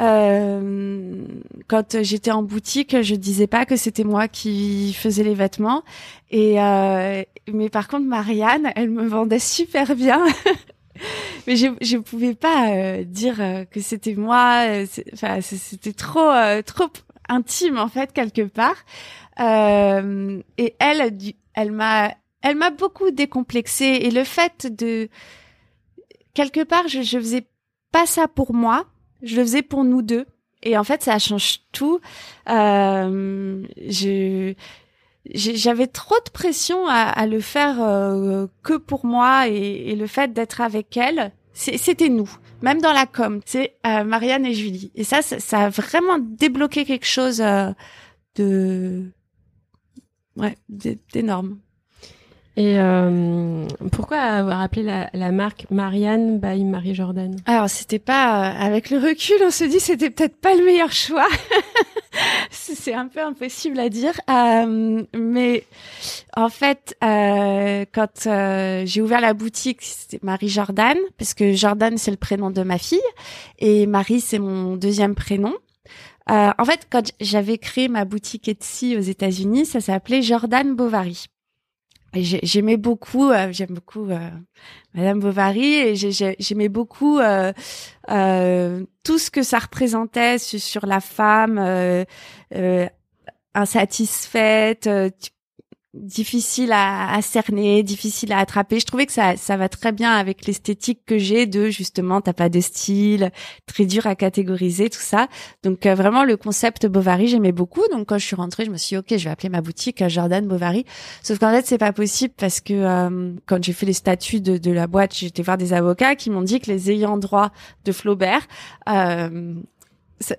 euh, quand j'étais en boutique, je disais pas que c'était moi qui faisais les vêtements. Et euh, mais par contre, Marianne, elle me vendait super bien. mais je je pouvais pas euh, dire que c'était moi. Enfin, c'était trop trop intime en fait quelque part. et elle, elle m'a elle m'a beaucoup décomplexée et le fait de quelque part je je faisais pas ça pour moi, je le faisais pour nous deux et en fait ça change tout. Euh, je j'avais trop de pression à, à le faire euh, que pour moi et, et le fait d'être avec elle, c'était nous, même dans la com, c'est euh, Marianne et Julie. Et ça, ça, ça, a vraiment débloqué quelque chose euh, de ouais d'énorme. Et euh, pourquoi avoir appelé la, la, marque Marianne by Marie Jordan? Alors c'était pas euh, avec le recul, on se dit c'était peut-être pas le meilleur choix. c'est un peu impossible à dire, euh, mais en fait euh, quand euh, j'ai ouvert la boutique, c'était Marie Jordan parce que Jordan c'est le prénom de ma fille et Marie c'est mon deuxième prénom. en fait, quand j'avais créé ma boutique Etsy aux États-Unis, ça s'appelait Jordan Bovary j'aimais beaucoup euh, j'aime beaucoup euh, Madame Bovary et j'aimais beaucoup euh, tout ce que ça représentait sur, la femme insatisfaite difficile à, à, cerner, difficile à attraper. Je trouvais que ça, ça va très bien avec l'esthétique que j'ai de justement t'as pas de style, très dur à catégoriser tout ça. Donc euh, vraiment le concept Bovary j'aimais beaucoup. Donc quand je suis rentrée, je me suis dit ok je vais appeler ma boutique euh, Jordan Bovary. Sauf qu'en fait c'est pas possible parce que euh, quand j'ai fait les statuts de, de la boîte, j'étais voir des avocats qui m'ont dit que les ayants droit de Flaubert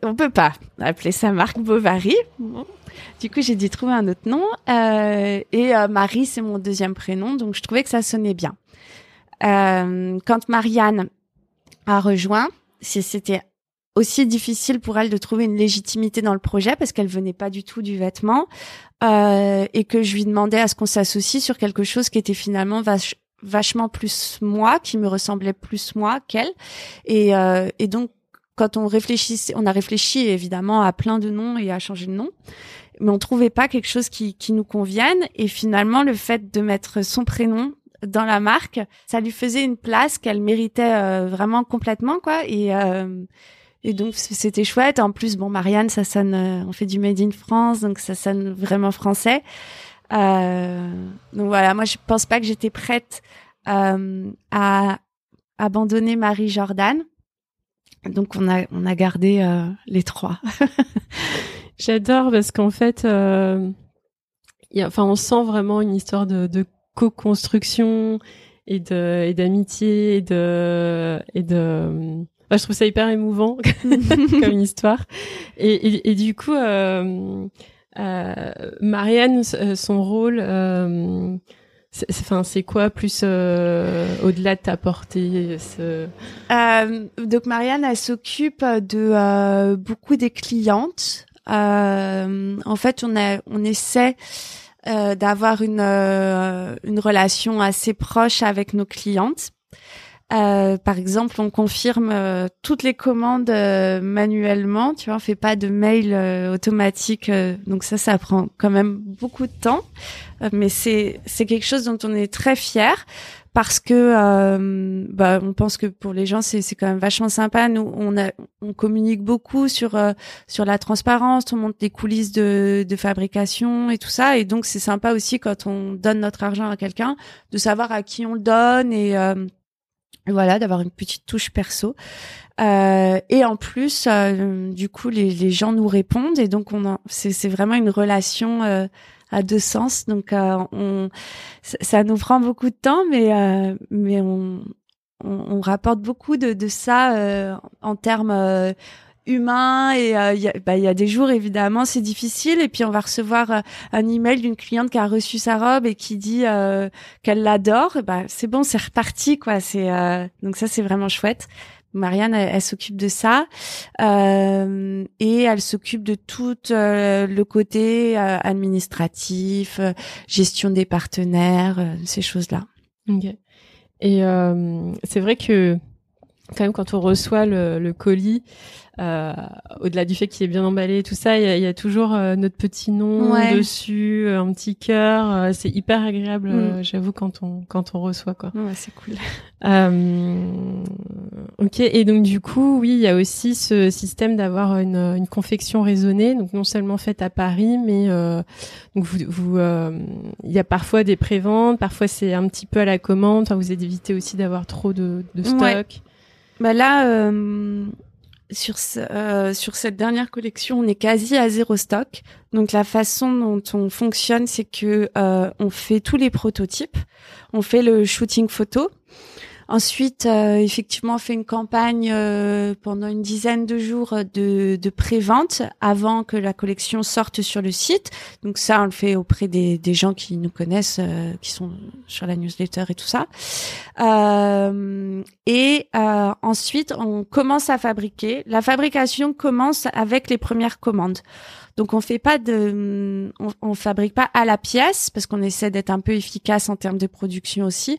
on peut pas appeler ça marque Bovary. Du coup, j'ai dû trouver un autre nom. Euh, et euh, Marie, c'est mon deuxième prénom, donc je trouvais que ça sonnait bien. Euh, quand Marianne a rejoint, c'était aussi difficile pour elle de trouver une légitimité dans le projet parce qu'elle venait pas du tout du vêtement et que je lui demandais à ce qu'on s'associe sur quelque chose qui était finalement vachement plus moi, qui me ressemblait plus moi qu'elle. Et, et donc quand on réfléchissait, on a réfléchi évidemment à plein de noms et à changer de nom, mais on trouvait pas quelque chose qui, nous convienne. Et finalement, le fait de mettre son prénom dans la marque, ça lui faisait une place qu'elle méritait euh, vraiment complètement, quoi. Et euh, donc c'était chouette. En plus, bon, Marianne, ça sonne, euh, on fait du made in France, donc ça sonne vraiment français. donc voilà, moi je pense pas que j'étais prête à abandonner Marie Jordan. Donc on a on a gardé euh, les trois. J'adore parce qu'en fait, euh, y a, enfin on sent vraiment une histoire de, de co-construction et de et d'amitié et de et de je trouve ça hyper émouvant comme histoire et, et, et du coup euh, euh, Marianne son rôle euh, Enfin, c'est quoi plus euh, au-delà de t'apporter ce... euh, Donc Marianne, elle s'occupe de euh, beaucoup des clientes. Euh, en fait, on a, on essaie euh, d'avoir une une relation assez proche avec nos clientes. Euh, par exemple, on confirme euh, toutes les commandes euh, manuellement. Tu vois, on fait pas de mail automatique. donc ça, ça prend quand même beaucoup de temps. mais c'est c'est quelque chose dont on est très fier parce que bah, on pense que pour les gens c'est c'est quand même vachement sympa. Nous on a on communique beaucoup sur sur la transparence, on monte les coulisses de de fabrication et tout ça et donc c'est sympa aussi quand on donne notre argent à quelqu'un de savoir à qui on le donne et voilà, d'avoir une petite touche perso. Euh, et en plus, euh, du coup, les, les, gens nous répondent et donc on c'est vraiment une relation euh, à deux sens. Donc, euh, on, ça nous prend beaucoup de temps, mais mais on, on, rapporte beaucoup de, de ça en termes humain et euh, il bah, y, a des jours évidemment c'est difficile. Et puis on va recevoir euh, un email d'une cliente qui a reçu sa robe et qui dit euh, qu'elle l'adore. Bah c'est bon c'est reparti quoi. C'est donc ça c'est vraiment chouette. Marianne, elle, s'occupe de ça. Euh, et elle s'occupe de tout le côté administratif, gestion des partenaires, ces choses-là. Okay. Et c'est vrai que quand même quand on reçoit le, le colis, euh, au-delà du fait qu'il est bien emballé, tout ça, il y a, y a, toujours euh, notre petit nom dessus, euh, un petit cœur. Euh, c'est hyper agréable, mm. j'avoue, quand on quand on reçoit quoi. Ouais, c'est cool. ok, et donc du coup, oui, il y a aussi ce système d'avoir une, une confection raisonnée, donc non seulement faite à Paris, mais donc vous, vous il y a parfois des préventes, parfois c'est un petit peu à la commande. Enfin, vous évitez aussi d'avoir trop de, de stock. Bah là, euh, sur euh, sur cette dernière collection, on est quasi à zéro stock. Donc la façon dont on fonctionne, c'est que euh, on fait tous les prototypes, on fait le shooting photo, Ensuite, euh, effectivement, on fait une campagne euh, pendant une dizaine de jours de, de pré-vente avant que la collection sorte sur le site. Donc ça, on le fait auprès des, des gens qui nous connaissent, euh, qui sont sur la newsletter et tout ça. et ensuite, on commence à fabriquer. La fabrication commence avec les premières commandes. Donc on fait pas de, on, fabrique pas à la pièce parce qu'on essaie d'être un peu efficace en termes de production aussi.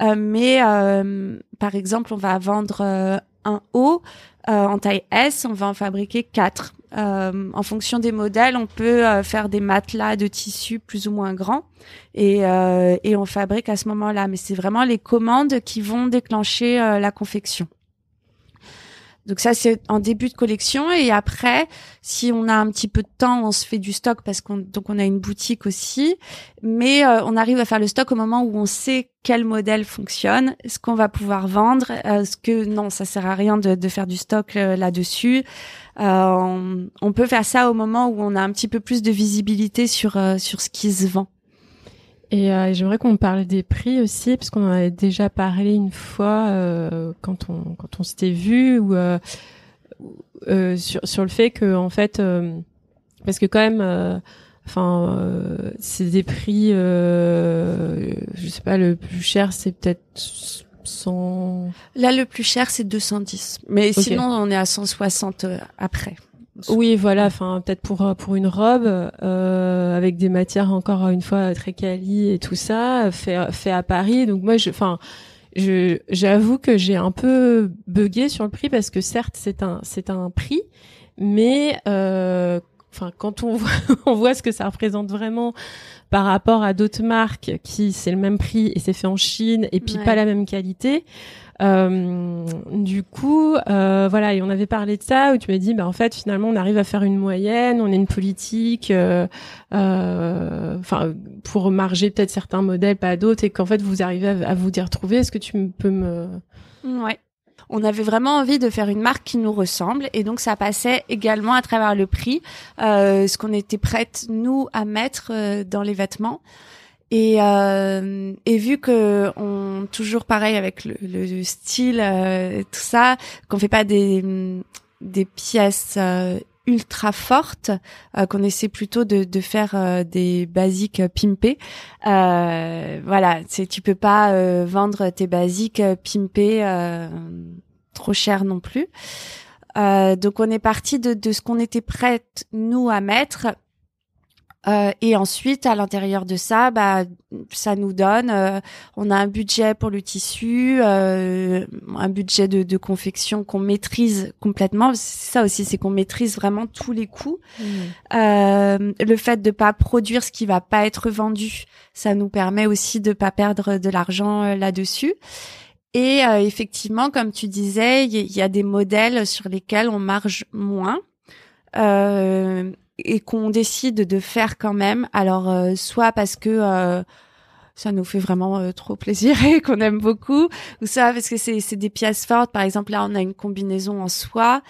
Euh, mais euh, par exemple, on va vendre euh, un haut en taille S, on va en fabriquer quatre. en fonction des modèles, on peut faire des matelas de tissu plus ou moins grands et, et on fabrique à ce moment-là. Mais c'est vraiment les commandes qui vont déclencher la confection. Donc ça c'est en début de collection et après si on a un petit peu de temps on se fait du stock parce qu'on donc on a une boutique aussi mais euh, on arrive à faire le stock au moment où on sait quel modèle fonctionne, ce qu'on va pouvoir vendre, euh, ce que non ça sert à rien de, faire du stock euh, là-dessus. On, on, peut faire ça au moment où on a un petit peu plus de visibilité sur sur ce qui se vend. Et euh, j'aimerais qu'on parle des prix aussi, parce qu'on en avait déjà parlé une fois euh, quand on quand on s'était vu, ou euh, euh, sur sur le fait que en fait, euh, parce que quand même, enfin, c'est des prix, je sais pas, le plus cher c'est peut-être 100. Là, le plus cher c'est 210, mais sinon on est à 160 après. Oui, voilà, enfin peut-être pour euh, pour une robe euh, avec des matières encore une fois très quali et tout ça, fait fait à Paris. Donc moi, je, enfin, je j'avoue que j'ai un peu bugué sur le prix parce que certes c'est un c'est un prix, mais euh, enfin quand on voit on voit ce que ça représente vraiment par rapport à d'autres marques qui c'est le même prix et c'est fait en Chine et puis pas la même qualité. Euh, du coup, euh, voilà, et on avait parlé de ça où tu m'as dit, bah en fait, finalement, on arrive à faire une moyenne, on est une politique, euh, enfin, pour marger peut-être certains modèles, pas d'autres, et qu'en fait, vous arrivez à, vous y retrouver. Est-ce que tu peux me Ouais on avait vraiment envie de faire une marque qui nous ressemble et donc ça passait également à travers le prix, ce qu'on était prête nous à mettre dans les vêtements. Et, euh, et vu que on toujours pareil avec le, le style, euh, tout ça, qu'on fait pas des des pièces euh, ultra fortes, euh, qu'on essaie plutôt de, de faire des basiques pimpés. voilà, c'est tu peux pas vendre tes basiques pimpés trop cher non plus. donc on est parti de, de ce qu'on était prête nous à mettre euh, et ensuite, à l'intérieur de ça, bah, ça nous donne, euh, on a un budget pour le tissu, euh, un budget de, de confection qu'on maîtrise complètement. Ça aussi, c'est qu'on maîtrise vraiment tous les coûts. Mmh. le fait de pas produire ce qui va pas être vendu, ça nous permet aussi de pas perdre de l'argent là-dessus. Et effectivement, comme tu disais, il y, y, a des modèles sur lesquels on marge moins. Euh, et qu'on décide de faire quand même. Alors euh, soit parce que euh, ça nous fait vraiment euh, trop plaisir et qu'on aime beaucoup, ou soit parce que c'est des pièces fortes. Par exemple là, on a une combinaison en soie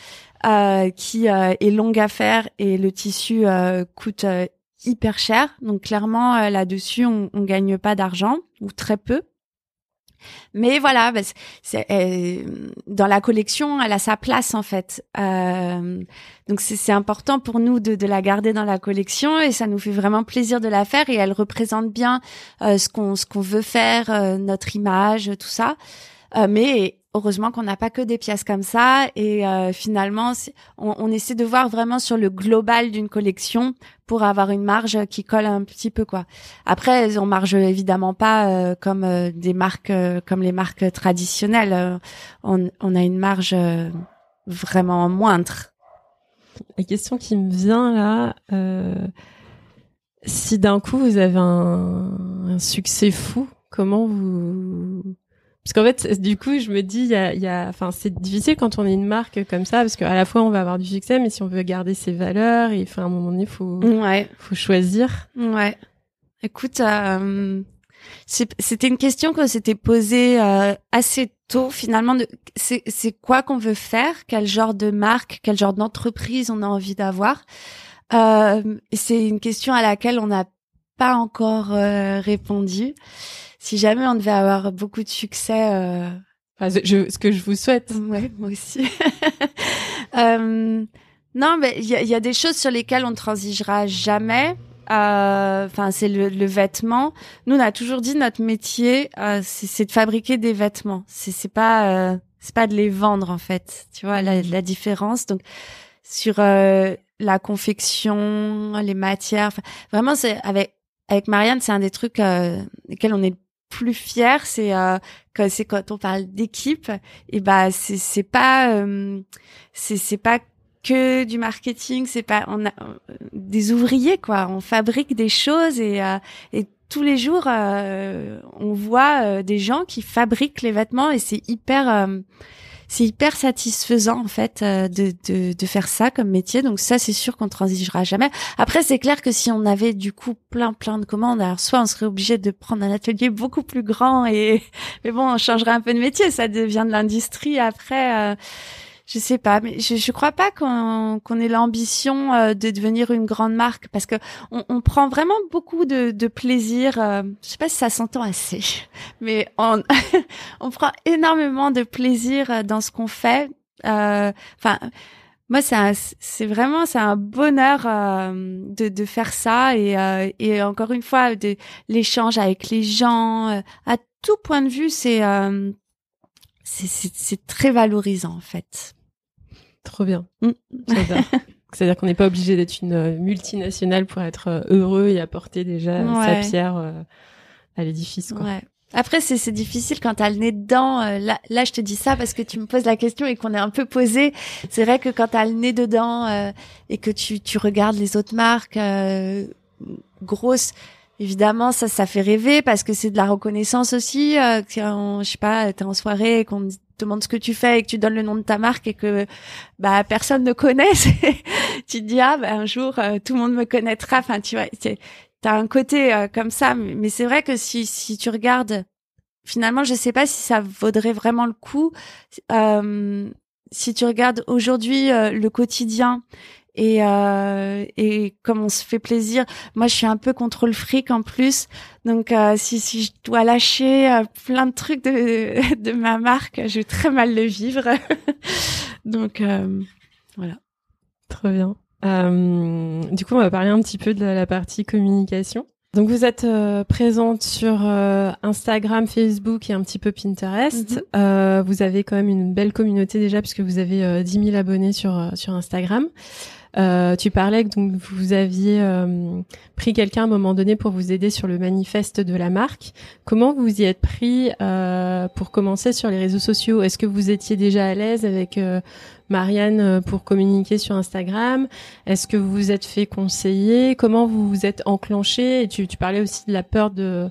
qui est longue à faire et le tissu coûte hyper cher. Donc clairement là-dessus, on, on gagne pas d'argent ou très peu. Mais voilà, bah, c'est, euh, dans la collection, elle a sa place en fait. Euh, donc c'est important pour nous de, de, la garder dans la collection et ça nous fait vraiment plaisir de la faire et elle représente bien euh, ce qu'on ce qu'on veut faire, euh, notre image, tout ça. Euh, mais heureusement qu'on n'a pas que des pièces comme ça et euh, finalement on, essaie de voir vraiment sur le global d'une collection pour avoir une marge qui colle un petit peu quoi. Après on marge évidemment pas euh, comme euh, des marques comme les marques traditionnelles. On, a une marge vraiment moindre. La question qui me vient là, si d'un coup vous avez un succès fou, comment vous parce qu'en fait, du coup, je me dis, il y a, y a, enfin, c'est difficile quand on est une marque comme ça, parce qu'à la fois on va avoir du succès, mais si on veut garder ses valeurs, il faut à un moment donné, faut, ouais. faut choisir. Ouais. Écoute, euh, c'était une question qu'on s'était posée euh, assez tôt finalement. C'est quoi qu'on veut faire, quel genre de marque, quel genre d'entreprise on a envie d'avoir? Euh, c'est une question à laquelle on n'a pas encore euh, répondu si jamais on devait avoir beaucoup de succès. Euh... Enfin, je, ce que je vous souhaite. Ouais, moi aussi. euh, non, mais il y a, y a, des choses sur lesquelles on transigera jamais. Euh, enfin, c'est le, le, vêtement. Nous, on a toujours dit notre métier, euh, c'est de fabriquer des vêtements. C'est pas, euh, c'est pas de les vendre en fait. Tu vois la, la différence. Donc, sur la confection, les matières, vraiment, c'est avec avec Marianne, c'est un des trucs euh, lesquels on est plus fier, c'est euh, quand c'est quand on parle d'équipe, et bah c'est c'est pas euh, c'est c'est pas que du marketing, c'est pas on a euh, des ouvriers quoi, on fabrique des choses et euh, et tous les jours on voit des gens qui fabriquent les vêtements et c'est hyper c'est hyper satisfaisant en fait euh, de, de, de, faire ça comme métier. Donc ça, c'est sûr qu'on transigera jamais. Après, c'est clair que si on avait du coup plein plein de commandes, alors soit on serait obligé de prendre un atelier beaucoup plus grand et mais bon, on changerait un peu de métier. Ça devient de l'industrie après. Euh, je sais pas, mais je, je crois pas qu'on qu'on ait l'ambition euh, de devenir une grande marque parce que on, on prend vraiment beaucoup de, de plaisir. Euh, je sais pas si ça s'entend assez, mais on on prend énormément de plaisir euh, dans ce qu'on fait. Euh, enfin. moi, c'est c'est vraiment c'est un bonheur de, de faire ça et, et encore une fois de l'échange avec les gens à tout point de vue c'est c'est très valorisant en fait. Trop bien. Mm. C'est-à-dire qu'on n'est pas obligé d'être une euh, multinationale pour être euh, heureux et apporter déjà sa pierre euh, à l'édifice. Ouais. Après, c'est difficile quand t'as le nez dedans. Là, là, je te dis ça parce que tu me poses la question et qu'on est un peu posé. C'est vrai que quand t'as le nez dedans et que tu, tu regardes les autres marques grosses, évidemment, ça, ça fait rêver parce que c'est de la reconnaissance aussi. Euh, je sais pas, t'es en soirée et qu'on demande ce que tu fais et que tu donnes le nom de ta marque et que bah personne ne connaît, tu te dis ah bah, un jour euh, tout le monde me connaîtra. Enfin tu vois, t'as un côté euh, comme ça, mais c'est vrai que si si tu regardes, finalement je sais pas si ça vaudrait vraiment le coup. Euh, si tu regardes aujourd'hui le quotidien et euh, et comme on se fait plaisir moi je suis un peu contrôle fric en plus donc euh, si si je dois lâcher euh, plein de trucs de de ma marque je vais très mal le vivre donc euh, voilà très bien du coup on va parler un petit peu de la partie communication donc vous êtes euh, présente sur euh, Instagram, Facebook et un petit peu Pinterest. Mhm. euh, vous avez quand même une belle communauté déjà puisque vous avez euh, 10 000 abonnés sur euh, sur Instagram. Tu parlais que donc vous aviez pris quelqu'un à un moment donné pour vous aider sur le manifeste de la marque. Comment vous y êtes pris pour commencer sur les réseaux sociaux? Est-ce que vous étiez déjà à l'aise avec Marianne euh, pour communiquer sur Instagram? Est-ce que vous vous êtes fait conseiller? Comment vous vous êtes enclenché? Et tu, tu parlais aussi de la peur de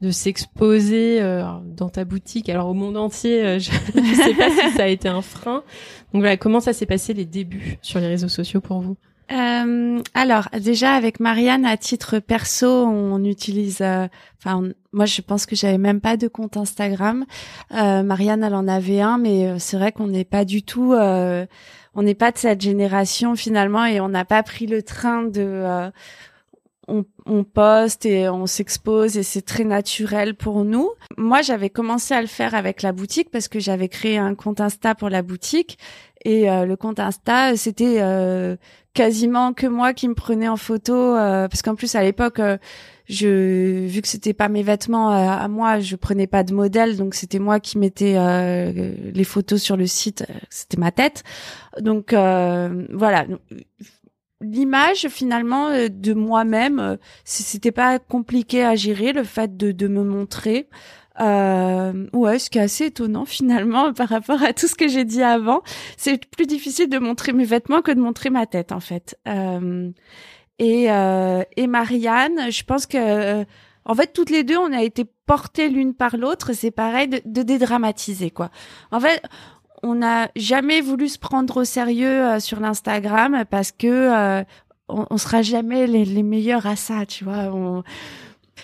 de s'exposer euh, dans ta boutique, alors au monde entier, euh, je ne sais pas si ça a été un frein. Donc voilà, comment ça s'est passé les débuts sur les réseaux sociaux pour vous? Euh, alors déjà avec Marianne à titre perso, on utilise. Euh, enfin, moi je pense que j'avais même pas de compte Instagram. Euh, Marianne elle en avait un, mais euh, c'est vrai qu'on n'est pas du tout. On n'est pas de cette génération finalement et on n'a pas pris le train de. On, on, poste et on s'expose et c'est très naturel pour nous. Moi, j'avais commencé à le faire avec la boutique parce que j'avais créé un compte Insta pour la boutique. Et le compte Insta, c'était quasiment que moi qui me prenais en photo euh, parce qu'en plus à l'époque euh, je vu que c'était pas mes vêtements euh, à moi je prenais pas de modèle donc c'était moi qui mettais les photos sur le site c'était ma tête. Donc voilà l'image finalement de moi-même c'était pas compliqué à gérer le fait de, de me montrer euh, ouais, ce qui est assez étonnant finalement par rapport à tout ce que j'ai dit avant. C'est plus difficile de montrer mes vêtements que de montrer ma tête en fait. Euh, et, euh, et Marianne, je pense que en fait toutes les deux on a été portées l'une par l'autre. C'est pareil de, de, dédramatiser quoi. En fait. On n'a jamais voulu se prendre au sérieux euh, sur l'Instagram parce que euh, on, on, sera jamais les, les meilleurs à ça, tu vois. On...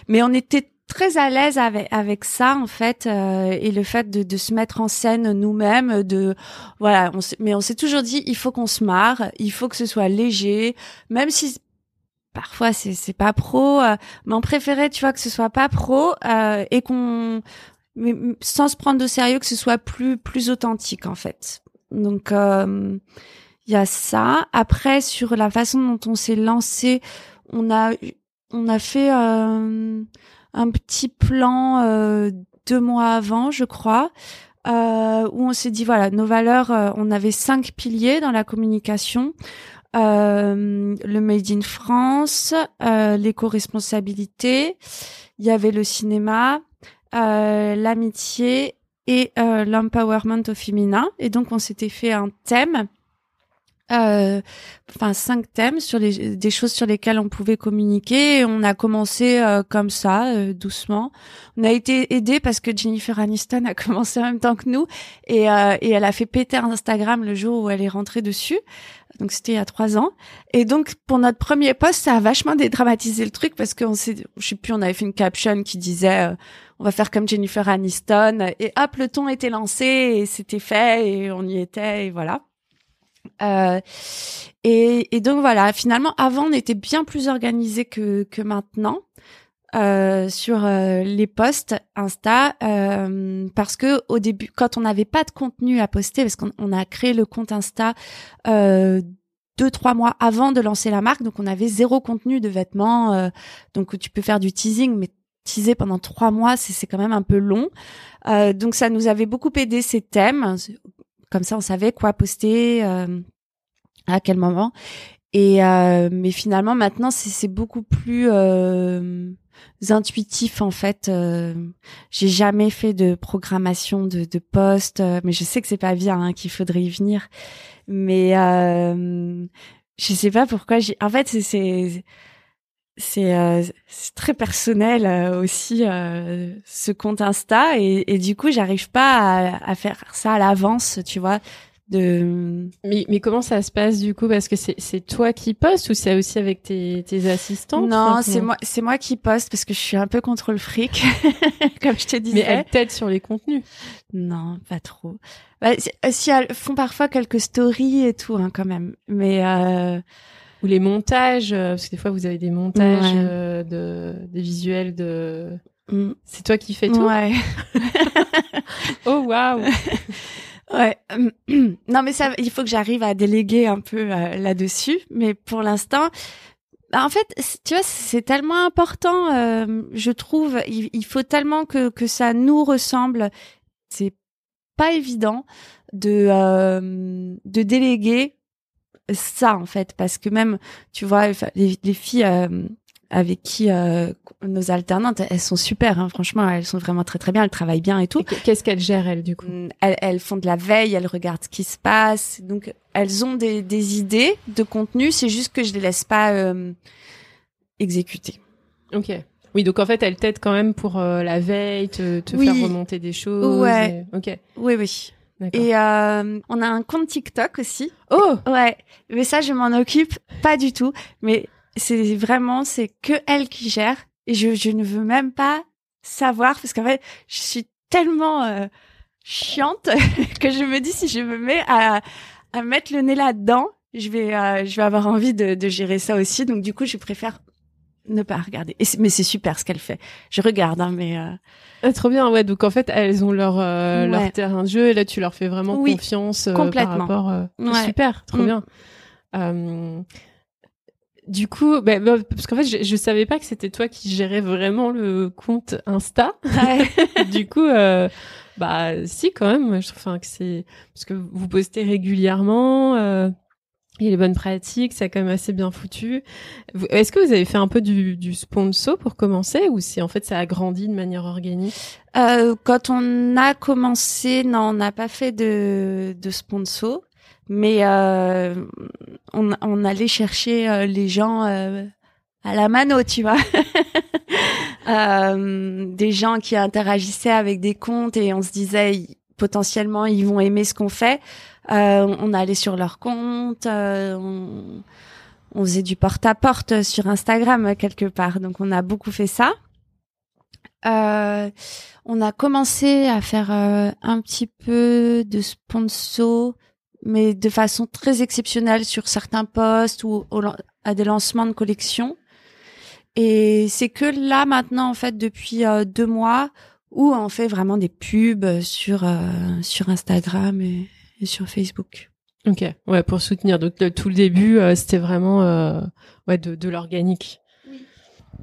Mais on était très à l'aise avec avec ça en fait euh, et le fait de, de se mettre en scène nous-mêmes de voilà on mais on s'est toujours dit il faut qu'on se marre il faut que ce soit léger même si parfois c'est c'est pas pro euh, mais on préférait tu vois que ce soit pas pro euh, et qu'on sans se prendre de sérieux que ce soit plus plus authentique en fait donc euh, il y a ça après sur la façon dont on s'est lancé on a on a fait euh, un petit plan euh, deux mois avant, je crois, euh, où on s'est dit voilà, nos valeurs, euh, on avait cinq piliers dans la communication. Euh, le Made in France, euh, l'éco-responsabilité, il y avait le cinéma, l'amitié et l'empowerment au féminin. Et donc on s'était fait un thème euh, enfin cinq thèmes sur les des choses sur lesquelles on pouvait communiquer. Et on a commencé euh, comme ça euh, doucement. On a été aidé parce que Jennifer Aniston a commencé en même temps que nous. Et euh, et elle a fait péter Instagram le jour où elle est rentrée dessus. Donc c'était il y a trois ans. Et donc pour notre premier post ça a vachement dédramatisé le truc parce qu'on s'est je sais plus on avait fait une caption qui disait on va faire comme Jennifer Aniston. Et hop le ton était lancé et c'était fait et on y était et voilà euh, et, et, donc voilà, finalement, avant, on était bien plus organisé que, que maintenant. Euh, sur euh, les posts Insta euh, parce que au début quand on n'avait pas de contenu à poster parce qu'on a créé le compte Insta euh, deux trois mois avant de lancer la marque donc on avait zéro contenu de vêtements euh, donc tu peux faire du teasing mais teaser pendant trois mois c'est quand même un peu long donc ça nous avait beaucoup aidé ces thèmes comme ça, on savait quoi poster, euh, à quel moment. Et euh, mais finalement, maintenant, c'est beaucoup plus euh, intuitif en fait. J'ai jamais fait de programmation de, de mais je sais que c'est pas bien hein, qu'il faudrait y venir. Mais je sais pas pourquoi. En fait, c'est c'est euh, très personnel euh, aussi euh, ce compte Insta et, et, du coup j'arrive pas à, à, faire ça à l'avance tu vois de. Mais, mais comment ça se passe du coup? Parce que c'est c'est toi qui postes ou c'est aussi avec tes tes assistants Non, c'est moi c'est moi qui poste parce que je suis un peu contre le fric, comme je te disais. Mais elles t'aident sur les contenus Non, pas trop. Bah, si elles font parfois quelques stories et tout, hein, quand même. Mais euh... ou les montages, euh, parce que des fois vous avez des montages euh, de des visuels de. Mm. C'est toi qui fais tout. Ouais. oh waouh. Ouais. non, mais ça, il faut que j'arrive à déléguer un peu euh, là-dessus. Mais pour l'instant, bah, en fait, tu vois, c'est tellement important. Euh, je trouve, il, faut tellement que que ça nous ressemble. C'est pas évident de de déléguer ça en fait, parce que même, tu vois, les, les filles avec qui euh, nos alternantes, elles sont super, hein, franchement, elles sont vraiment très très bien, elles travaillent bien et tout. Qu'est-ce qu'elles gèrent elles du coup mm, elles, elles, font de la veille, elles regardent ce qui se passe, donc elles ont des, des idées de contenu, c'est juste que je les laisse pas euh, exécuter. Ok. Oui, donc en fait, elles t'aident quand même pour euh, la veille, te, te faire remonter des choses. Ouais. Ok. Oui, oui. Et euh, on a un compte TikTok aussi. Oh ouais, mais ça je m'en occupe pas du tout. Mais c'est vraiment c'est que elle qui gère et je, je ne veux même pas savoir parce qu'en fait je suis tellement euh, chiante que je me dis si je me mets à, à mettre le nez là-dedans je vais euh, je vais avoir envie de, de gérer ça aussi donc du coup je préfère ne pas regarder et mais c'est super ce qu'elle fait je regarde hein, mais euh... Ah, trop bien ouais donc en fait elles ont leur euh, leur terrain de jeu et là tu leur fais vraiment confiance complètement. par rapport ouais. super trop mm. bien du coup, bah, bah, parce qu'en fait, je, je savais pas que c'était toi qui gérais vraiment le compte Insta. du coup, euh, bah si quand même. Je trouve que c'est parce que vous postez régulièrement. Et les bonnes pratiques, c'est quand même assez bien foutu. Est-ce que vous avez fait un peu du, du sponsor pour commencer ou si en fait ça a grandi de manière organique? Euh, Quand on a commencé, non, on n'a pas fait de, de sponsor mais euh, on, on, allait chercher euh, les gens euh, à la mano, tu vois. euh, des gens qui interagissaient avec des comptes et on se disait potentiellement ils vont aimer ce qu'on fait. Euh, on allait sur leur compte, on, on, faisait du porte-à-porte sur Instagram quelque part. Donc on a beaucoup fait ça. on a commencé à faire un petit peu de sponsor mais de façon très exceptionnelle sur certains postes ou à des lancements de collections. Et c'est que là maintenant, en fait, depuis euh, deux mois, où on fait vraiment des pubs sur euh, sur Instagram et, sur Facebook. Ok, ouais, pour soutenir. Donc tout le début, euh, c'était vraiment ouais de, de l'organique. Oui.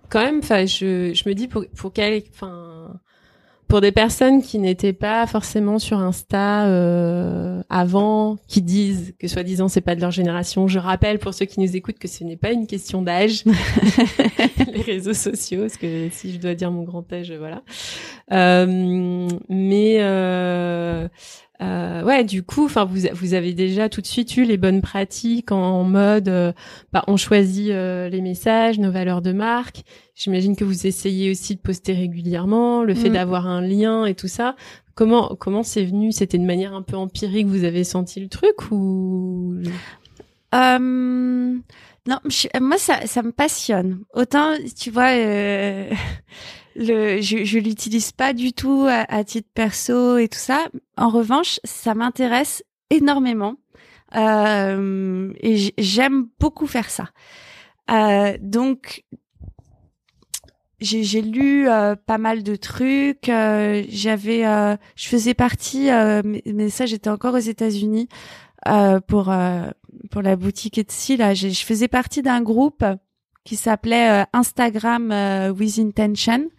Quand même, enfin, je je me dis pour pour quel, enfin pour des personnes qui n'étaient pas forcément sur Insta euh, avant, qui disent que soi-disant c'est pas de leur génération, je rappelle pour ceux qui nous écoutent que ce n'est pas une question d'âge, les réseaux sociaux, parce que si je dois dire mon grand âge, voilà. Euh, mais euh, ouais, du coup, enfin, vous, vous avez déjà tout de suite eu les bonnes pratiques en, mode, euh, bah, on choisit euh, les messages, nos valeurs de marque. J'imagine que vous essayez aussi de poster régulièrement, le fait mm. d'avoir un lien et tout ça. Comment comment c'est venu? C'était de manière un peu empirique. Vous avez senti le truc ou? Euh, Non, moi ça ça me passionne. Autant tu vois. Euh le, je, je l'utilise pas du tout à, titre perso et tout ça. En revanche, ça m'intéresse énormément euh, et j'aime beaucoup faire ça. Euh, donc j'ai lu euh, pas mal de trucs. Euh, j'avais, euh, je faisais partie, mais, mais, ça j'étais encore aux États-Unis pour pour la boutique Etsy là. Je faisais partie d'un groupe qui s'appelait euh, Instagram euh, with Intention.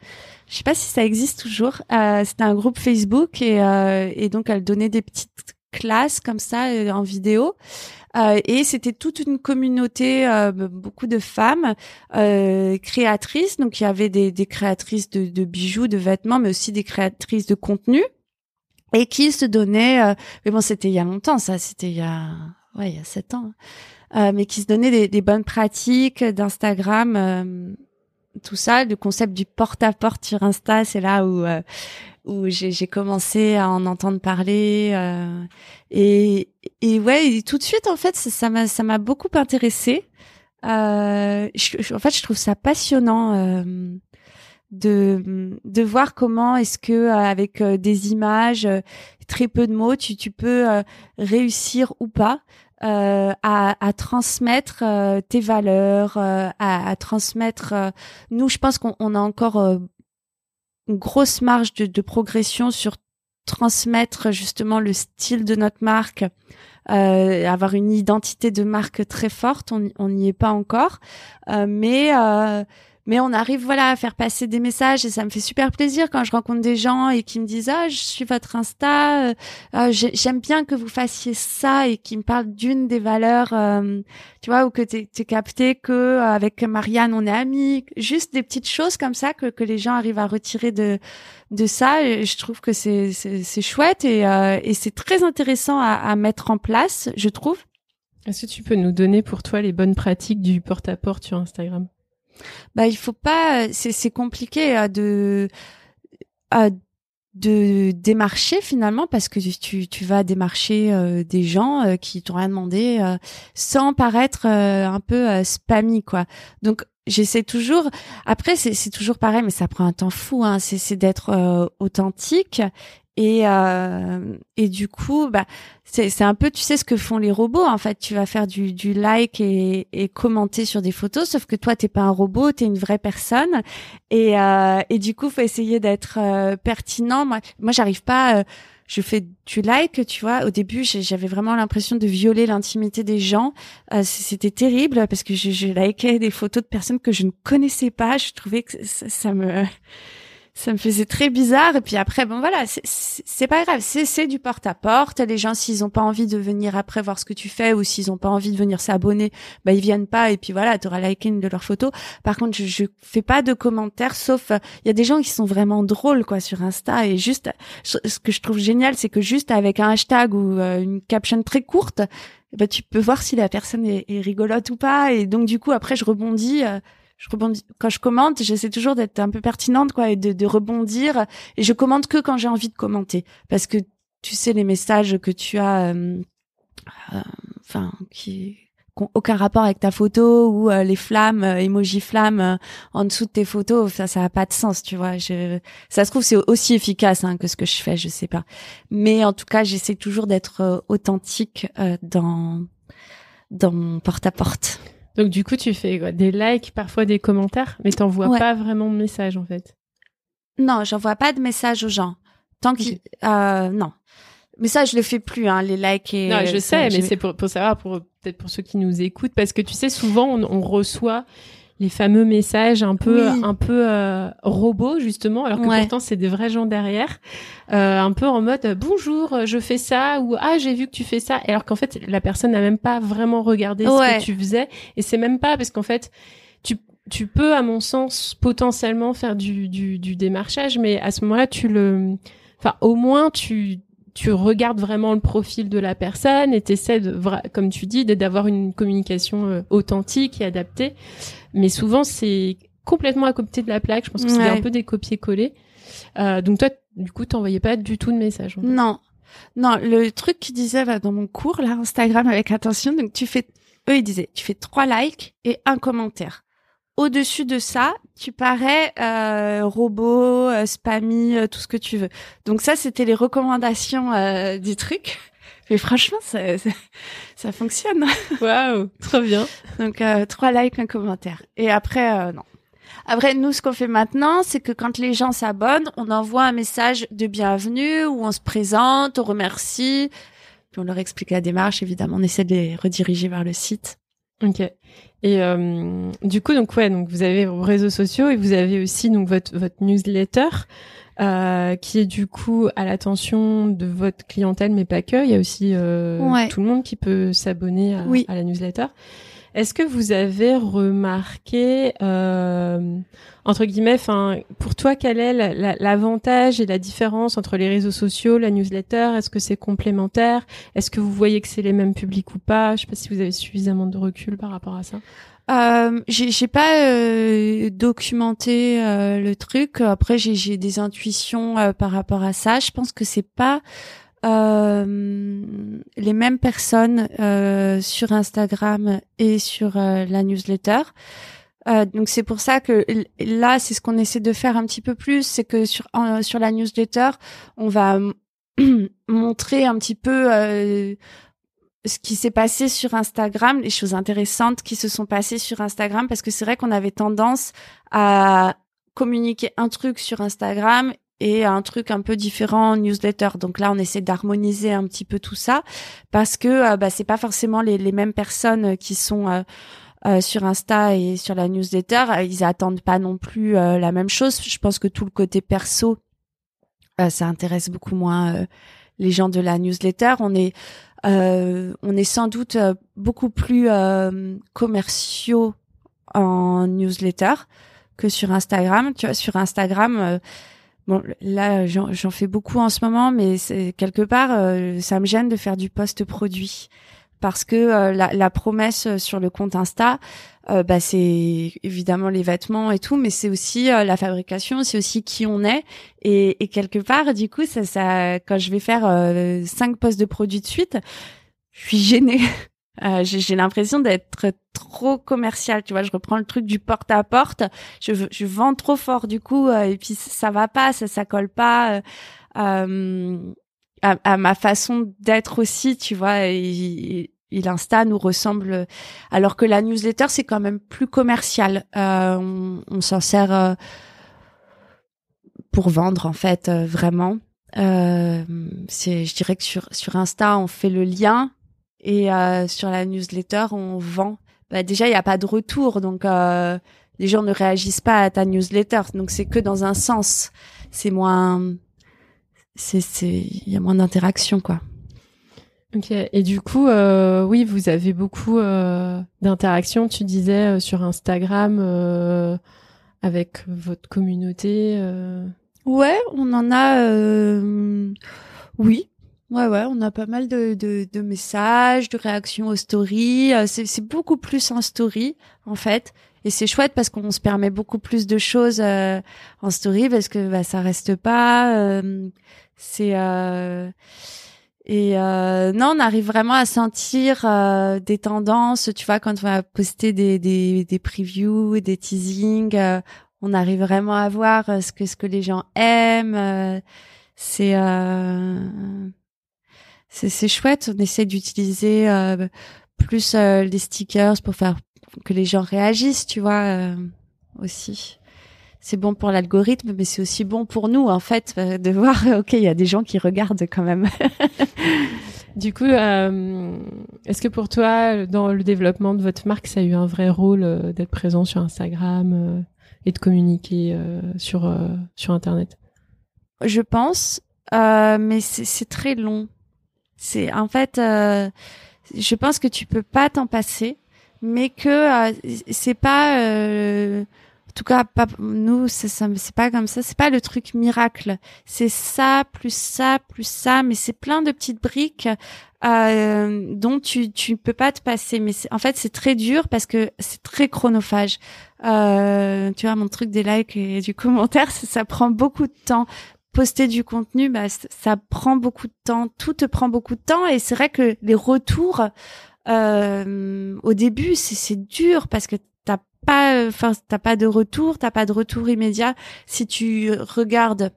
Je sais pas si ça existe toujours. Euh, C'était un groupe Facebook et, euh, et donc elle donnait des petites classes comme ça en vidéo. Euh, et c'était toute une communauté, euh, beaucoup de femmes euh, créatrices. Donc il y avait des, des créatrices de, de, bijoux, de vêtements, mais aussi des créatrices de contenu et qui se donnaient. mais bon, c'était il y a longtemps, ça. C'était il y a, ouais, il y a sept ans. Euh, mais qui se donnaient des, des bonnes pratiques d'Instagram euh, tout ça. Le concept du porte-à-porte sur Insta, c'est là où où j'ai commencé à en entendre parler et et ouais, tout de suite en fait ça m'a ça m'a beaucoup intéressé. Euh, en fait, je trouve ça passionnant euh, de de voir comment est-ce que euh, avec euh, des images, très peu de mots, tu tu peux réussir ou pas à, à transmettre tes valeurs, à, à transmettre. nous, je pense qu'on a encore une grosse marge de, de progression sur transmettre justement le style de notre marque, euh, avoir une identité de marque très forte. On n'y est pas encore, euh, mais euh, mais on arrive voilà à faire passer des messages et ça me fait super plaisir quand je rencontre des gens et qui me disent ah je suis votre Insta euh, ah, j'aime bien que vous fassiez ça et qui me parlent d'une des valeurs euh, tu vois ou que tu es capté que euh, avec Marianne on est amis. Juste des petites choses comme ça que les gens arrivent à retirer de de ça je trouve que c'est c'est chouette et et c'est très intéressant à, à mettre en place je trouve. Est-ce que tu peux nous donner pour toi les bonnes pratiques du porte-à-porte sur Instagram? Bah il faut pas c'est compliqué à de à de démarcher finalement parce que tu tu vas démarcher euh, des gens euh, qui t'ont rien demandé euh, sans paraître un peu spammy quoi. Donc j'essaie toujours après c'est toujours pareil mais ça prend un temps fou hein c'est c'est d'être authentique et euh, et du coup, bah c'est c'est un peu, tu sais ce que font les robots. En fait, tu vas faire du du like et et commenter sur des photos, sauf que toi t'es pas un robot, t'es une vraie personne. Et euh, et du coup, faut essayer d'être euh, pertinent. Moi, moi, j'arrive pas. Euh, je fais du like, tu vois. Au début, j'avais vraiment l'impression de violer l'intimité des gens. Euh, c'était terrible parce que je, je likais des photos de personnes que je ne connaissais pas. Je trouvais que ça, ça me ça me faisait très bizarre. Et puis après, bon voilà, c'est pas grave, c'est du porte-à-porte. Les gens, s'ils ont pas envie de venir après voir ce que tu fais ou s'ils ont pas envie de venir s'abonner, bah ils viennent pas. Et puis voilà, tu auras liké une de leurs photos. Par contre, je, je fais pas de commentaires, sauf il y a des gens qui sont vraiment drôles quoi sur Insta. Et juste, ce que je trouve génial, c'est que juste avec un hashtag ou euh, une caption très courte, bah tu peux voir si la personne est, est rigolote ou pas. Et donc du coup, après, je rebondis. Euh, je rebondis quand je commente, j'essaie toujours d'être un peu pertinente quoi et de, de rebondir. Et je commente que quand j'ai envie de commenter. Parce que tu sais les messages que tu as euh, euh, enfin qui n'ont aucun rapport avec ta photo ou euh, les flammes emoji flammes en dessous de tes photos ça ça a pas de sens tu vois. Je ça se trouve c'est aussi efficace hein, que ce que je fais je sais pas. Mais en tout cas j'essaie toujours d'être authentique dans dans mon porte à porte donc du coup, tu fais quoi, des likes, parfois des commentaires, mais t'envoies pas vraiment de messages en fait? Non, j'envoie pas de messages aux gens. Tant qu'ils, euh, non. Mais ça, je le fais plus, hein, les likes et. Non, je sais, mais c'est pour, pour savoir, pour peut-être pour ceux qui nous écoutent, parce que tu sais, souvent on, on reçoit les fameux messages un peu un peu euh, robots justement alors que pourtant c'est des vrais gens derrière euh, un peu en mode bonjour je fais ça ou ah j'ai vu que tu fais ça alors qu'en fait la personne n'a même pas vraiment regardé ce que tu faisais et c'est même pas parce qu'en fait tu tu peux à mon sens potentiellement faire du du, du démarchage mais à ce moment-là tu le enfin au moins tu tu regardes vraiment le profil de la personne et t'essaies de, comme tu dis, d'avoir une communication euh, authentique et adaptée. Mais souvent, c'est complètement à côté de la plaque. Je pense que c'est un peu des copier-coller. Euh, donc toi, du coup, t'envoyais pas du tout de message. Non, non. Le truc qu'ils disaient là, dans mon cours, là, Instagram avec attention. Donc tu fais, eux ils disaient, tu fais trois likes et un commentaire. Au-dessus de ça, tu parais euh, robot, euh, spammy, euh, tout ce que tu veux. Donc ça, c'était les recommandations euh, du truc. Mais franchement, ça, ça, fonctionne. Waouh, trop bien. Donc trois likes, un commentaire. Et après, non. Après, nous, ce qu'on fait maintenant, c'est que quand les gens s'abonnent, on envoie un message de bienvenue où on se présente, on remercie, puis on leur explique la démarche. Évidemment, on essaie de les rediriger vers le site. Ok. Et euh, du coup, donc ouais, donc vous avez vos réseaux sociaux et vous avez aussi donc votre votre newsletter euh, qui est du coup à l'attention de votre clientèle, mais pas que. Il y a aussi euh, tout le monde qui peut s'abonner à, à, la newsletter. Est-ce que vous avez remarqué, euh, entre guillemets, enfin, pour toi, quel est l'avantage et la différence entre les réseaux sociaux, la newsletter? Est-ce que c'est complémentaire? Est-ce que vous voyez que c'est les mêmes publics ou pas? Je sais pas si vous avez suffisamment de recul par rapport à ça. Euh, j'ai pas euh, documenté euh, le truc. Après, j'ai des intuitions euh, par rapport à ça. Je pense que c'est pas les mêmes personnes sur Instagram et sur la newsletter. donc c'est pour ça que là, c'est ce qu'on essaie de faire un petit peu plus, c'est que sur sur la newsletter, on va montrer un petit peu ce qui s'est passé sur Instagram, les choses intéressantes qui se sont passées sur Instagram, parce que c'est vrai qu'on avait tendance à communiquer un truc sur Instagram et un truc un peu différent en newsletter. Donc là, on essaie d'harmoniser un petit peu tout ça parce que euh, bah, c'est pas forcément les, mêmes personnes qui sont euh, euh, sur Insta et sur la newsletter. Ils attendent pas non plus la même chose. Je pense que tout le côté perso, ça intéresse beaucoup moins les gens de la newsletter. On est euh, on est sans doute euh, beaucoup plus euh, commerciaux en newsletter que sur Instagram. Tu vois, sur Instagram, bon, là, j'en fais beaucoup en ce moment, mais quelque part, ça me gêne de faire du post produit parce que la, la, promesse sur le compte Insta, euh, bah, c'est évidemment les vêtements et tout, mais c'est aussi euh, la fabrication, c'est aussi qui on est. Et, et, quelque part, du coup, ça, ça, quand je vais faire euh, cinq postes de produits de suite, je suis gênée. j'ai l'impression d'être trop commercial, tu vois. Je reprends le truc du porte à porte. Je, je vends trop fort du coup, et puis ça va pas, ça, ça colle pas. À, à, ma façon d'être aussi, tu vois. Et, Insta nous ressemble, alors que la newsletter c'est quand même plus commercial. Euh, on, s'en sert euh, pour vendre en fait, euh, vraiment. c'est, je dirais que sur sur Insta on fait le lien et sur la newsletter on vend. Bah, déjà il n'y a pas de retour, donc les gens ne réagissent pas à ta newsletter, donc c'est que dans un sens. C'est moins, c'est c'est il y a moins d'interaction quoi. Ok. Et du coup, euh, oui, vous avez beaucoup euh, d'interactions. Tu disais euh, sur Instagram euh, avec votre communauté. Euh. Ouais, on en a. Oui, ouais, ouais, on a pas mal de, de, de messages, de réactions aux stories. C'est beaucoup plus en story en fait. Et c'est chouette parce qu'on se permet beaucoup plus de choses en story parce que bah, ça reste pas. c'est et euh, non, on arrive vraiment à sentir euh, des tendances. Tu vois, quand on va poster des des, des previews, des teasings, euh, on arrive vraiment à voir euh, ce que ce que les gens aiment. Euh, c'est c'est c'est chouette. On essaie d'utiliser plus les stickers pour faire que les gens réagissent. Tu vois aussi c'est bon pour l'algorithme, mais c'est aussi bon pour nous, en fait, euh, de voir, ok, il y a des gens qui regardent quand même. du coup, euh, est-ce que pour toi, dans le développement de votre marque, ça a eu un vrai rôle euh, d'être présent sur Instagram et de communiquer sur sur Internet? Je pense, mais c'est très long. C'est en fait, je pense que tu peux pas t'en passer, mais que c'est pas en tout cas, pas, nous, c'est pas comme ça. C'est pas le truc miracle. C'est ça, plus ça, plus ça, mais c'est plein de petites briques euh, dont tu tu peux pas te passer. Mais en fait, c'est très dur parce que c'est très chronophage. Euh, tu vois, mon truc des likes et du commentaire, ça, ça prend beaucoup de temps poster du contenu, bah, ça prend beaucoup de temps, tout te prend beaucoup de temps, et c'est vrai que les retours euh, au début, c'est dur parce que pas, euh, enfin, t'as pas de retour, t'as pas de retour immédiat. Si tu regardes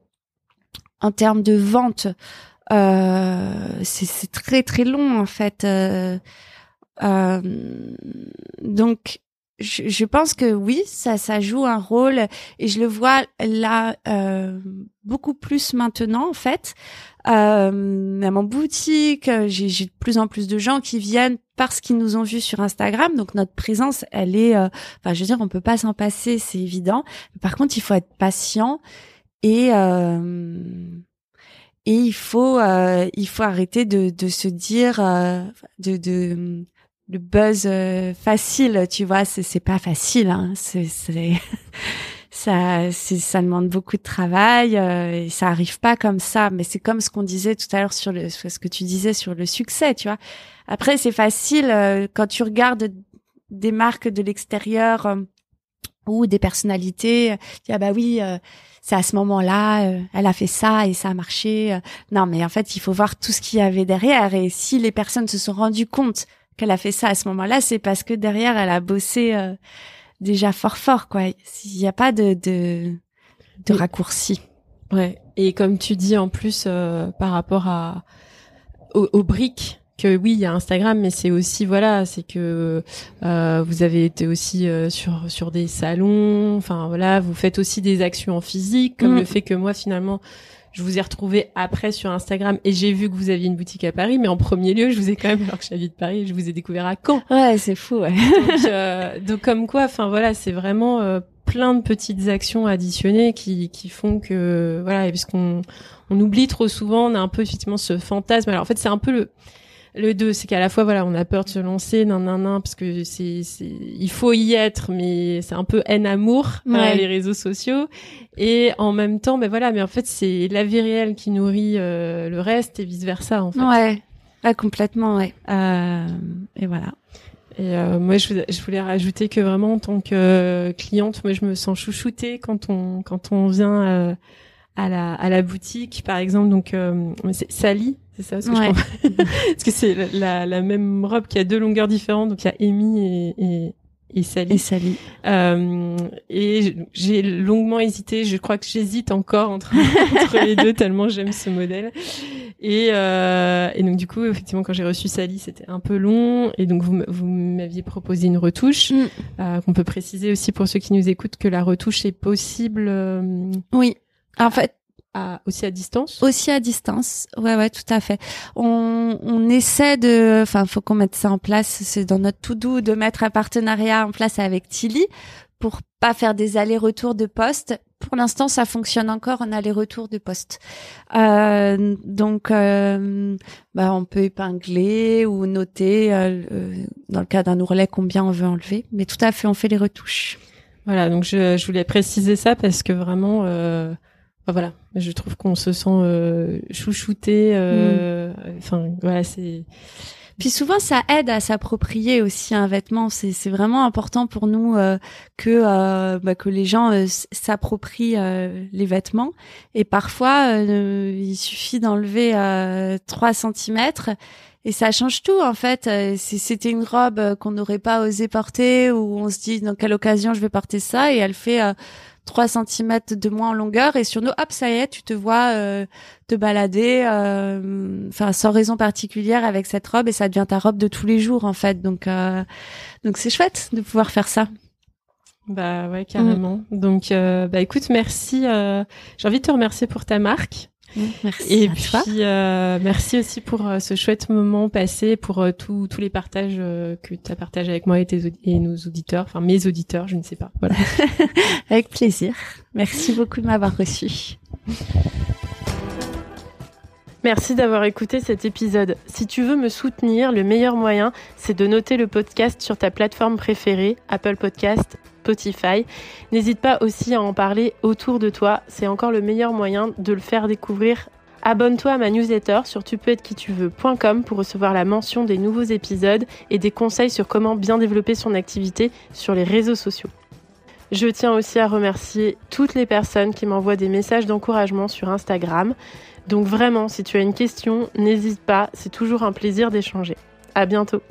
en termes de vente, euh, c'est très très long en fait. Euh, euh, donc je, je, pense que oui, ça, ça joue un rôle et je le vois là euh, beaucoup plus maintenant en fait. Euh, à mon boutique, j'ai de plus en plus de gens qui viennent parce qu'ils nous ont vus sur Instagram. Donc notre présence, elle est, euh, enfin je veux dire, on peut pas s'en passer, c'est évident. Par contre, il faut être patient et euh, et il faut euh, il faut arrêter de, de se dire de, de le buzz facile, tu vois, c'est c'est pas facile, hein. c'est ça ça demande beaucoup de travail et ça arrive pas comme ça. Mais c'est comme ce qu'on disait tout à l'heure sur le ce que tu disais sur le succès, tu vois. Après c'est facile quand tu regardes des marques de l'extérieur ou des personnalités. Tu ah bah oui c'est à ce moment-là, euh, elle a fait ça et ça a marché. Euh. Non, mais en fait, il faut voir tout ce qu'il y avait derrière. Et si les personnes se sont rendues compte qu'elle a fait ça à ce moment-là, c'est parce que derrière, elle a bossé euh, déjà fort fort, quoi. Il n'y a pas de de, de raccourci. Ouais. Et comme tu dis en plus par rapport à aux briques que oui, il y a Instagram, mais c'est aussi voilà, c'est que euh, vous avez été aussi euh, sur sur des salons, enfin voilà, vous faites aussi des actions en physique, comme mm. le fait que moi finalement je vous ai retrouvé après sur Instagram et j'ai vu que vous aviez une boutique à Paris, mais en premier lieu, je vous ai quand même, alors que j'habite Paris, je vous ai découvert à Caen. Ouais, c'est fou. Ouais. Donc, euh, donc comme quoi, enfin voilà, c'est vraiment euh, plein de petites actions additionnées qui qui font que voilà, puisqu'on on oublie trop souvent, on a un peu effectivement ce fantasme. Alors en fait, c'est un peu le le deux, c'est qu'à la fois, voilà, on a peur de se lancer, nan, nan, nan, parce que c'est, c'est, il faut y être, mais c'est un peu haine-amour, euh, les réseaux sociaux. Et en même temps, ben voilà, mais en fait, c'est la vie réelle qui nourrit euh, le reste et vice versa, en fait. Ouais. complètement, ouais. Euh, et voilà. Et euh, moi, je, je, voulais rajouter que vraiment, en tant que cliente, moi, je me sens chouchoutée quand on, quand on vient euh, à la, à la boutique, par exemple. Donc, euh, c'est Sally, c'est ça parce que, ouais. parce que c'est la, la, même robe qui a deux longueurs différentes. Donc, il y a Amy et, et, et Sally. Et Sally. Euh, et j'ai longuement hésité. Je crois que j'hésite encore entre, entre les deux tellement j'aime ce modèle. Et, euh, et donc du coup, effectivement, quand j'ai reçu Sally, c'était un peu long. Et donc vous, vous m'aviez proposé une retouche mm. euh, qu'on peut préciser aussi pour ceux qui nous écoutent que la retouche est possible. Oui. En fait, à, aussi à distance? Aussi à distance, ouais, ouais, tout à fait. On, on essaie de, enfin, faut qu'on mette ça en place. C'est dans notre tout doux de mettre un partenariat en place avec Tilly pour pas faire des allers-retours de poste. Pour l'instant, ça fonctionne encore en aller-retour de poste. Euh, donc, euh, bah, on peut épingler ou noter euh, dans le cas d'un ourlet combien on veut enlever. Mais tout à fait, on fait les retouches. Voilà, donc je, je voulais préciser ça parce que vraiment, euh, voilà, je trouve qu'on se sent euh, chouchouté. Euh, mm. Enfin, voilà, c'est. Puis souvent, ça aide à s'approprier aussi un vêtement. C'est c'est vraiment important pour nous euh, que euh, bah, que les gens euh, s'approprient les vêtements. Et parfois, il suffit d'enlever 3 centimètres et ça change tout en fait. Si c'était une robe qu'on n'aurait pas osé porter ou on se dit dans quelle occasion je vais porter ça et elle fait 3 cm de moins en longueur et sur nous, hop, ça y est, tu te vois euh, te balader, euh, enfin sans raison particulière avec cette robe et ça devient ta robe de tous les jours en fait. Donc euh, donc c'est chouette de pouvoir faire ça. Bah ouais, carrément. Mm. Donc bah écoute, merci. J'ai envie de te remercier pour ta marque. Merci. Et puis euh, merci aussi pour euh, ce chouette moment passé, pour euh, tous les partages que tu as partagé avec moi et, tes, et nos auditeurs, enfin mes auditeurs, je ne sais pas. Voilà. avec plaisir. Merci beaucoup de m'avoir reçu. Merci d'avoir écouté cet épisode. Si tu veux me soutenir, le meilleur moyen, c'est de noter le podcast sur ta plateforme préférée, Apple Podcast, N'hésite pas aussi à en parler autour de toi, c'est encore le meilleur moyen de le faire découvrir. Abonne-toi à ma newsletter sur tu pour recevoir la mention des nouveaux épisodes et des conseils sur comment bien développer son activité sur les réseaux sociaux. Je tiens aussi à remercier toutes les personnes qui m'envoient des messages d'encouragement sur Instagram. Donc vraiment, si tu as une question, n'hésite pas, c'est toujours un plaisir d'échanger. À bientôt.